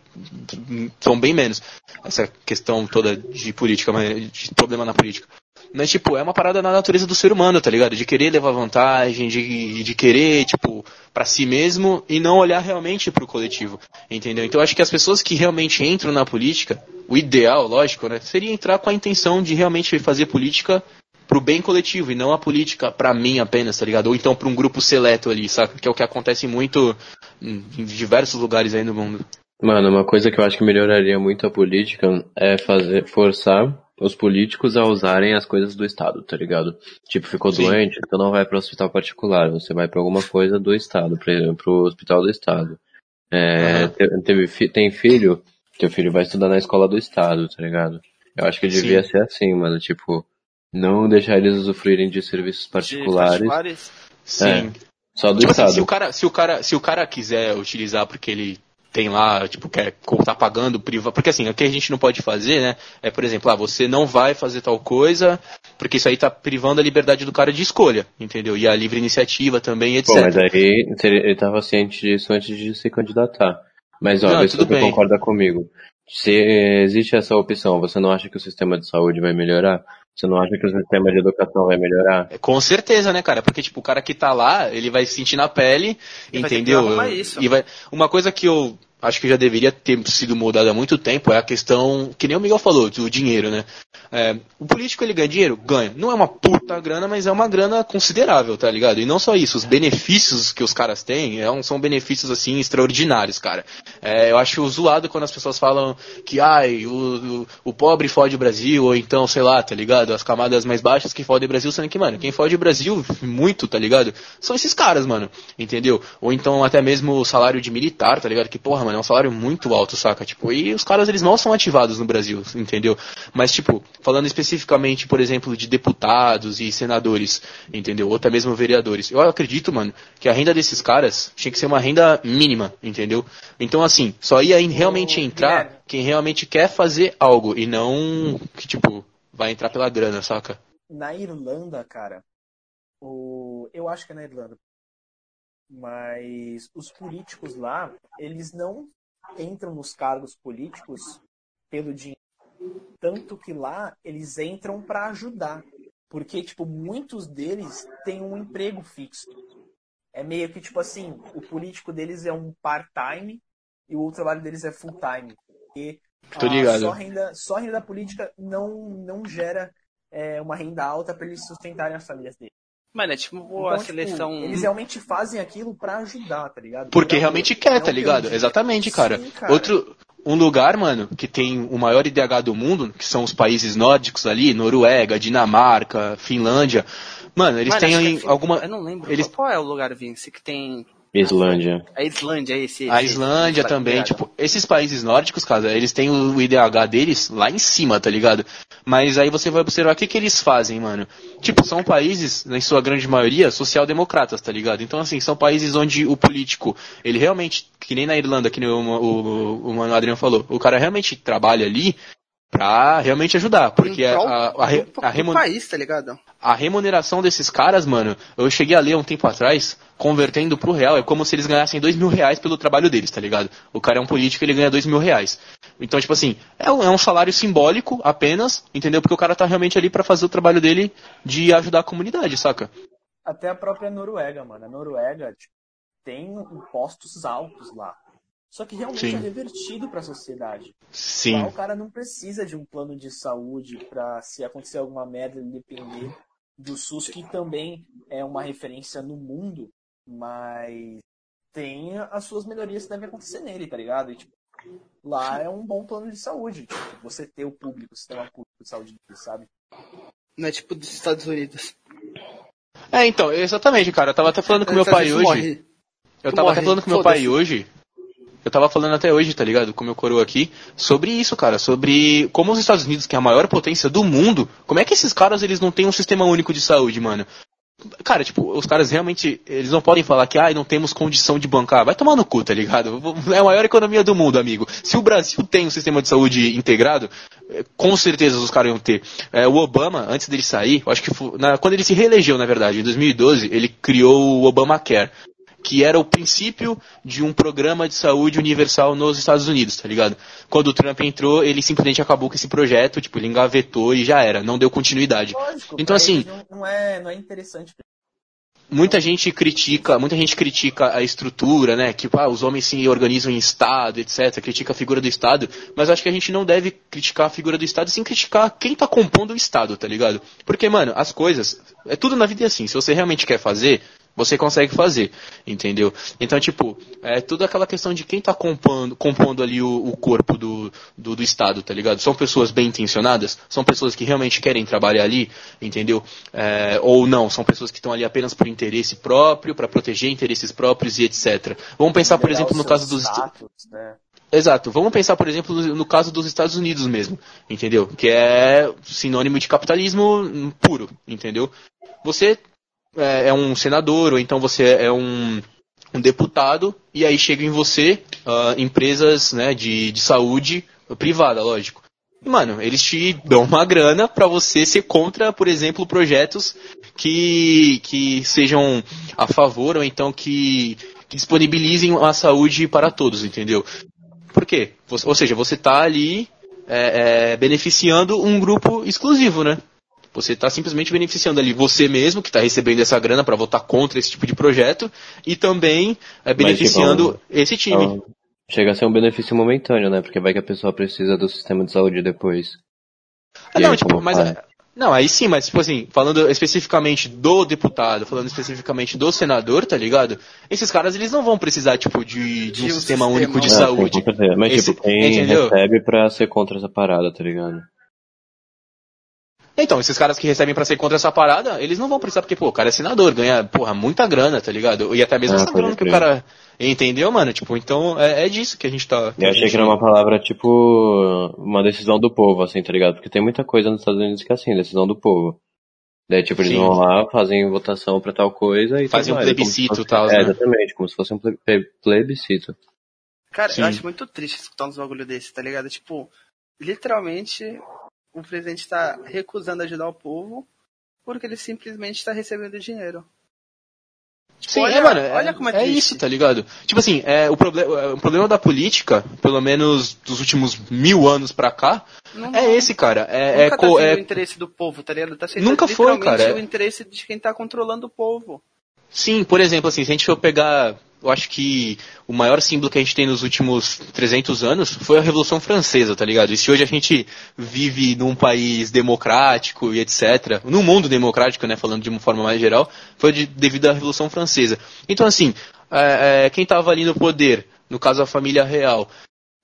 são bem menos. Essa questão toda de política, mas- de problema na política. Mas, tipo, é uma parada na natureza do ser humano, tá ligado? De querer levar vantagem, de, de querer, tipo, pra si mesmo e não olhar realmente pro coletivo. Entendeu? Então, eu acho que as pessoas que realmente entram na política, o ideal, lógico, né, seria entrar com a intenção de realmente fazer política pro bem coletivo e não a política pra mim apenas, tá ligado? Ou então pra um grupo seleto ali, saca? Que é o que acontece muito em diversos lugares aí no mundo. Mano, uma coisa que eu acho que melhoraria muito a política é fazer, forçar os políticos a usarem as coisas do Estado, tá ligado? Tipo, ficou Sim. doente, então não vai para hospital particular, você vai para alguma coisa do Estado, pra- pro hospital do Estado. É, te- teve, tem filho, teu filho vai estudar na escola do Estado, tá ligado? Eu acho que devia Sim. ser assim, mano, tipo, não deixar eles usufruírem de serviços de particulares, particulares. Sim. só do Tipo assim, Estado. se o cara, se o cara, se o cara quiser utilizar porque ele tem lá, tipo, quer tá pagando privado, porque assim, o que a gente não pode fazer, né, é, por exemplo, ah, você não vai fazer tal coisa, porque isso aí tá privando a liberdade do cara de escolha, entendeu? E a livre iniciativa também, etc. Pô, mas aí ele, tava ciente disso antes de se candidatar. Mas ó, Não, tudo bem. concorda comigo. Se existe essa opção, você não acha que o sistema de saúde vai melhorar? Você não acha que o sistema de educação vai melhorar? Com certeza, né, cara? Porque, tipo, o cara que tá lá, ele vai sentir na pele, Ele vai ter que entendeu? arrumar isso. E vai... Uma coisa que eu acho que já deveria ter sido mudada há muito tempo é a questão, que nem o Miguel falou, do dinheiro, né? É, o político, ele ganha dinheiro? Ganha. Não é uma puta grana, mas é uma grana considerável, tá ligado? E não só isso, os benefícios que os caras têm é são benefícios, assim, extraordinários, cara. É, eu acho zoado quando as pessoas falam que, ai, o, o, o pobre fode o Brasil, ou então, sei lá, tá ligado? As camadas mais baixas que fodem o Brasil, sendo que, mano, quem fode o Brasil muito, tá ligado? São esses caras, mano, entendeu? Ou então até mesmo o salário de militar, tá ligado? Que, porra, mano, é um salário muito alto, saca? Tipo, e os caras, eles não são ativados no Brasil, entendeu? Mas, tipo, falando especificamente, por exemplo, de deputados e senadores, entendeu? Ou até mesmo vereadores. Eu acredito, mano, que a renda desses caras tinha que ser uma renda mínima, entendeu? Então, assim, só ia realmente entrar quem realmente quer fazer algo e não que, tipo, vai entrar pela grana, saca? Na Irlanda, cara, o... eu acho que é na Irlanda, mas os políticos lá, eles não entram nos cargos políticos pelo dinheiro. Tanto que lá eles entram para ajudar. Porque, tipo, muitos deles têm um emprego fixo. É meio que, tipo assim, o político deles é um part-time e o trabalho deles é full-time. Ah, ligado. só, renda, só renda política não, não gera é, uma renda alta para eles sustentarem as famílias deles. Mano, é tipo Então, a tipo, seleção. eles realmente fazem aquilo para ajudar, tá ligado? Porque realmente quer, tá pelo ligado? Exatamente, cara. Sim, cara. Outro, um lugar, mano, que tem o maior IDH do mundo, que são os países nórdicos ali, Noruega, Dinamarca, Finlândia. Mano, eles Mano, têm é Fin- alguma. Eu não lembro. eles- Qual é o lugar, Vince, que tem. Islândia. A Islândia, é esse. A esse- Islândia esse- também, tipo, esses países nórdicos, cara, eles têm o IDH deles lá em cima, tá ligado? Mas aí você vai observar o que, que eles fazem, mano. Tipo, são países, em sua grande maioria, social-democratas, tá ligado? Então, assim, são países onde o político, ele realmente, que nem na Irlanda, que nem o, o, o Mano Adriano falou, o cara realmente trabalha ali pra realmente ajudar, porque a, a, a, re- do- a do remon- país, tá ligado? a remuneração desses caras, mano, eu cheguei a ler um tempo atrás, convertendo pro real, é como se eles ganhassem dois mil reais pelo trabalho deles, tá ligado? O cara é um político, ele ganha dois mil reais. Então, tipo assim, é um, é um salário simbólico apenas, entendeu? Porque o cara tá realmente ali pra fazer o trabalho dele de ajudar a comunidade, saca? Até a própria Noruega, mano. A Noruega tipo, tem impostos altos lá. Só que realmente Sim. é revertido para a sociedade. Lá Sim. o cara não precisa de um plano de saúde para se acontecer alguma merda ele depender do SUS, que também é uma referência no mundo, mas tem as suas melhorias que devem acontecer nele, tá ligado? E, tipo, lá é um bom plano de saúde, tipo, você ter o público, o sistema público de saúde, sabe? Não é tipo dos Estados Unidos. É, então, exatamente, cara. Eu tava até falando com meu pai hoje. morre. Eu Tu tava até morre, falando com meu pai hoje. Eu tava falando até hoje, tá ligado? Com o meu coroa aqui, sobre isso, cara. Sobre como os Estados Unidos, que é a maior potência do mundo, como é que esses caras eles não têm um sistema único de saúde, mano? Cara, tipo, os caras realmente, eles não podem falar que, ah, não temos condição de bancar. Vai tomar no cu, tá ligado? [LAUGHS] É a maior economia do mundo, amigo. Se o Brasil tem um sistema de saúde integrado, eh, com certeza os caras iam ter. É, o Obama, antes dele sair, acho que foi, na, quando ele se reelegeu, na verdade, em 2012, ele criou o Obamacare que era o princípio de um programa de saúde universal nos Estados Unidos, tá ligado? Quando o Trump entrou, ele simplesmente acabou com esse projeto, tipo, ele engavetou e já era, não deu continuidade. Lógico, então assim, não, não, é, não é interessante. Muita gente critica, muita gente critica a estrutura, né? Que ah, os homens se organizam em Estado, etc. Critica a figura do Estado, mas acho que a gente não deve criticar a figura do Estado, sem criticar quem tá compondo o Estado, tá ligado? Porque, mano, as coisas, é tudo na vida assim. Se você realmente quer fazer, você consegue fazer, entendeu? Então, tipo, é toda aquela questão de quem está compondo, compondo ali o, o corpo do, do, do, Estado, tá ligado? São pessoas bem intencionadas? São pessoas que realmente querem trabalhar ali, entendeu? É, ou não, são pessoas que estão ali apenas por interesse próprio, para proteger interesses próprios e etc. Vamos pensar, por exemplo, no caso dos... Status, né? Exato. Vamos pensar, por exemplo, no caso dos Estados Unidos mesmo, entendeu? Que é sinônimo de capitalismo puro, entendeu? Você é, é um senador, ou então você é um, um deputado, e aí chega em você uh, empresas né, de, de saúde privada, lógico. E, mano, eles te dão uma grana para você ser contra, por exemplo, projetos que, que sejam a favor ou então que, que disponibilizem a saúde para todos, entendeu? Por quê? Ou seja, você está ali é, é, beneficiando um grupo exclusivo, né? Você está simplesmente beneficiando ali você mesmo, que está recebendo essa grana para votar contra esse tipo de projeto, e também é, beneficiando tipo, esse time. Então, chega a ser um benefício momentâneo, né? Porque vai que a pessoa precisa do sistema de saúde depois. Ah, não, aí, tipo, mas. Não, aí sim, mas tipo assim, falando especificamente do deputado, falando especificamente do senador, tá ligado? Esses caras eles não vão precisar, tipo, de, de um, sistema, sistema único de saúde. Sim, mas Esse, tipo, quem entendeu? recebe pra ser contra essa parada, tá ligado? Então, esses caras que recebem para ser contra essa parada, eles não vão precisar, porque, pô, o cara é senador, ganha, porra, muita grana, tá ligado? E até mesmo ah, essa grana que o cara. Entendeu, mano? Tipo, então é, é disso que a gente tá. Eu achei que era uma palavra, tipo, uma decisão do povo, assim, tá ligado? Porque tem muita coisa nos Estados Unidos que é assim, decisão do povo. Daí, tipo, eles Sim. vão lá, fazem votação pra tal coisa e Fazem um plebiscito e tal, É, né? exatamente, como se fosse um plebiscito. Cara, Sim. eu acho muito triste escutar uns bagulho desse, tá ligado? Tipo, literalmente, o presidente está recusando ajudar o povo porque ele simplesmente está recebendo dinheiro. Sim, olha, é, mano, olha como é, é isso, tá ligado? Tipo assim, é, o, problema, é, o problema da política, pelo menos dos últimos mil anos pra cá, não, é esse, cara. É, nunca é, tá é, o interesse do povo, tá ligado? Tá sendo nunca foi, cara. É o interesse de quem tá controlando o povo. Sim, por exemplo, assim, se a gente for pegar eu acho que o maior símbolo que a gente tem nos últimos 300 anos foi a Revolução Francesa, tá ligado? E se hoje a gente vive num país democrático e etc., num mundo democrático, né, falando de uma forma mais geral, foi de, devido à Revolução Francesa. Então, assim, é, é, quem tava ali no poder, no caso a família real,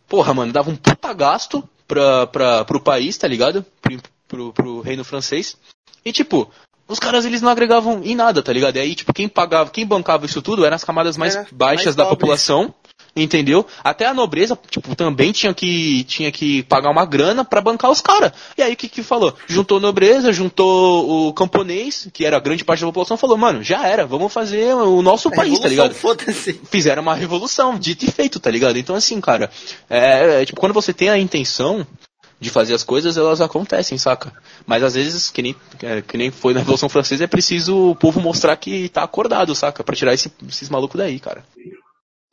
porra, mano, dava um puta gasto pra, pra, pro país, tá ligado? Pro, pro, pro reino francês. E tipo, os caras eles não agregavam em nada, tá ligado? E aí, tipo, quem pagava, quem bancava isso tudo eram as camadas mais é, baixas mais da população, entendeu? Até a nobreza, tipo, também tinha que, tinha que pagar uma grana para bancar os caras. E aí, o que que falou? Juntou a nobreza, juntou o camponês, que era grande parte da população, falou, mano, já era, vamos fazer o nosso a país, tá ligado? Fizeram uma revolução, dito e feito, tá ligado? Então, assim, cara, é, é, tipo, quando você tem a intenção, de fazer as coisas, elas acontecem, saca? Mas às vezes, que nem, é, que nem foi na Revolução Francesa, é preciso o povo mostrar que tá acordado, saca? Pra tirar esse, esses malucos daí, cara.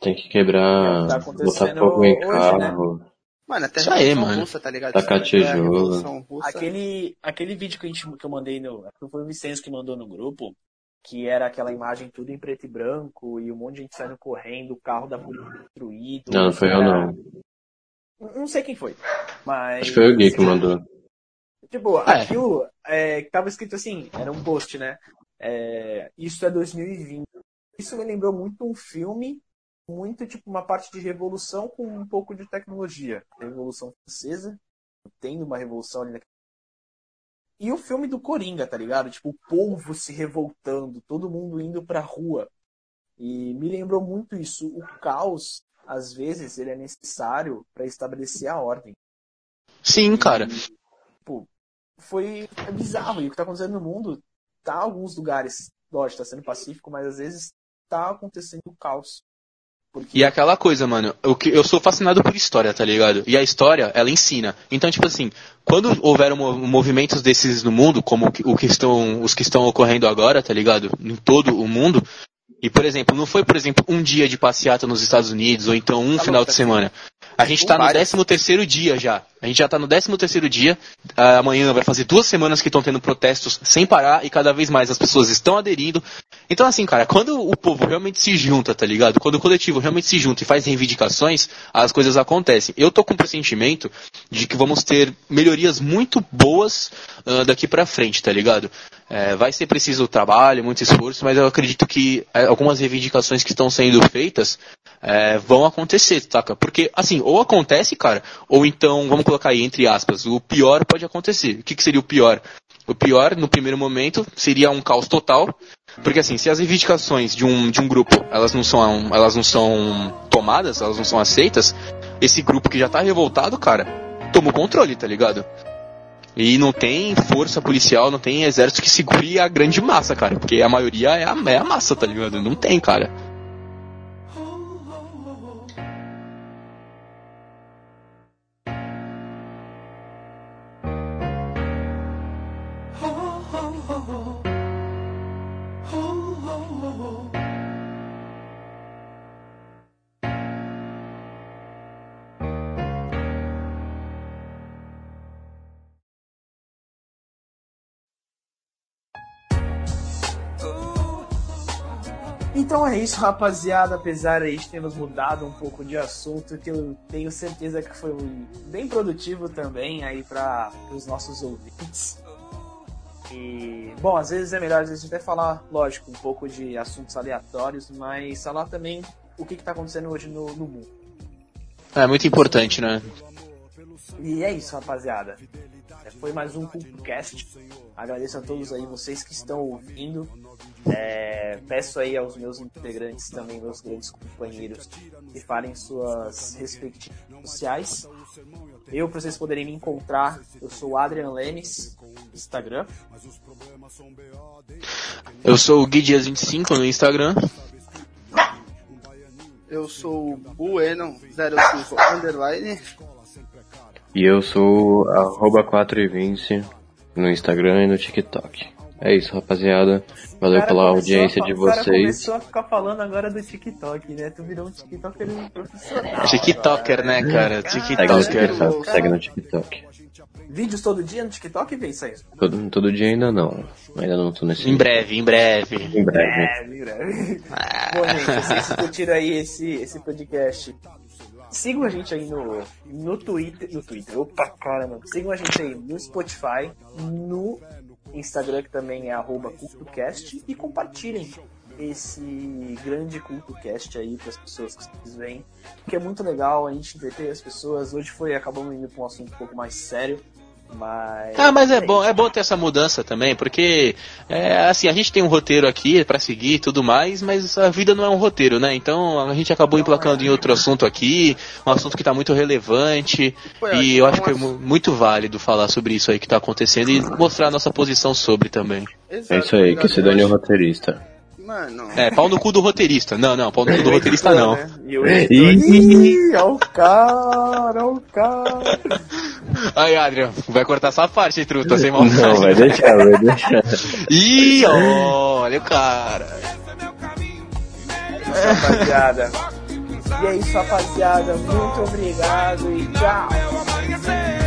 Tem que quebrar, tá botar fogo em carro. Né? Mano, até a Revolução mano. Russa, tá ligado? Tacar tijolo. Aquele, aquele vídeo que, a gente, que eu mandei no... Foi o Vicente que mandou no grupo, que era aquela imagem tudo em preto e branco, e um monte de gente saindo correndo, o carro da polícia destruído. Não, não foi eu não. Não sei quem foi. Mas. Acho que foi o Gui que mandou. Tipo, é. aquilo é, que tava escrito assim, era um post, né? É, isso é 2020. Isso me lembrou muito um filme, muito tipo uma parte de revolução com um pouco de tecnologia. Revolução Francesa, tendo uma revolução ali naquele e o filme do Coringa, tá ligado? Tipo, o povo se revoltando, todo mundo indo pra rua. E me lembrou muito isso, o caos às vezes, ele é necessário para estabelecer a ordem. Sim, cara. Tipo, foi é bizarro. E o que tá acontecendo no mundo, tá em alguns lugares, lógico, tá sendo pacífico, mas às vezes tá acontecendo caos. Porque E é aquela coisa, mano, eu, que- eu sou fascinado por história, tá ligado? E a história, ela ensina. Então, tipo assim, quando houveram mo- movimentos desses no mundo, como o que- o que estão, os que estão ocorrendo agora, tá ligado? Em todo o mundo. E, por exemplo, não foi, por exemplo, um dia de passeata nos Estados Unidos, ou então um Tá final louco, de semana. A gente tá no vários. 13 terceiro dia já. A gente já tá no 13 terceiro dia. Amanhã vai fazer duas semanas que estão tendo protestos sem parar e cada vez mais as pessoas estão aderindo. Então, assim, cara, quando o povo realmente se junta, tá ligado? Quando o coletivo realmente se junta e faz reivindicações, as coisas acontecem. Eu tô com o pressentimento de que vamos ter melhorias muito boas ah, daqui pra frente, tá ligado? É, vai ser preciso trabalho, muito esforço, mas eu acredito que é, algumas reivindicações que estão sendo feitas é, vão acontecer, saca? Porque, assim, ou acontece, cara, ou então, vamos colocar aí entre aspas, o pior pode acontecer. O que, que seria o pior? O pior, no primeiro momento, seria um caos total, porque assim, se as reivindicações de um, de um grupo, elas não são, elas não são tomadas, elas não são aceitas, esse grupo que já tá revoltado, cara, toma o controle, tá ligado? E não tem força policial, não tem exército que segure a grande massa, cara. Porque a maioria é a, é a massa, tá ligado? Não tem, cara. Então é isso, rapaziada. Apesar de termos mudado um pouco de assunto, que eu tenho certeza que foi bem produtivo também aí para os nossos ouvintes. E, bom, às vezes é melhor às vezes até falar, lógico, um pouco de assuntos aleatórios, mas falar também o que está acontecendo hoje no, no mundo. É muito importante, né? E é isso, rapaziada. É, Foi mais um CultoCast. Agradeço a todos aí, vocês que estão ouvindo. É, peço aí aos meus integrantes também, meus grandes companheiros, que falem suas respectivas sociais. Eu, para vocês poderem me encontrar, eu sou o Adrian Lemes, Instagram. Eu sou o Guidias25 no Instagram. Eu sou o Bueno05 Underline. E eu sou arroba 4 e 20 no Instagram e no TikTok. É isso, rapaziada. Valeu pela audiência de o cara vocês. começou a ficar falando agora do TikTok, né? Tu virou um TikToker profissional. TikToker, né, cara? TikToker. TikTok. Segue no TikTok. Vídeos todo dia no TikTok, vem isso aí. Todo, todo dia ainda não. Ainda não tô nesse. Em breve, em breve. Em breve. É, vira. Bom, gente, vocês curtiram aí esse, esse podcast. Sigam a gente aí no, no Twitter. No Twitter, opa, caramba. Sigam a gente aí no Spotify, no Instagram, que também é CultoCast, e compartilhem esse grande CultoCast aí para as pessoas que vocês veem, que é muito legal a gente entreter as pessoas. Hoje foi, acabamos indo para um assunto um pouco mais sério, mas... Ah, mas é bom, é bom ter essa mudança também, porque é, assim, a gente tem um roteiro aqui pra seguir e tudo mais, mas a vida não é um roteiro, né? Então a gente acabou emplacando em outro assunto aqui, um assunto que tá muito relevante, Pô, e eu é acho que é muito válido falar sobre isso aí que tá acontecendo e mostrar a nossa posição sobre também. Exato, É isso aí, que se dane o roteirista. Mano, É, pau no cu do roteirista. Não, não, pau no cu do roteirista não. Né? [LAUGHS] E o Ih! Olha [LAUGHS] o cara, olha o cara. Aí, Adrian, vai cortar essa parte, hein, truta, sem maldade. Não, vai deixar, vai [LAUGHS] deixar. Ih, olha o cara. rapaziada. E é isso, rapaziada. Muito obrigado e tchau.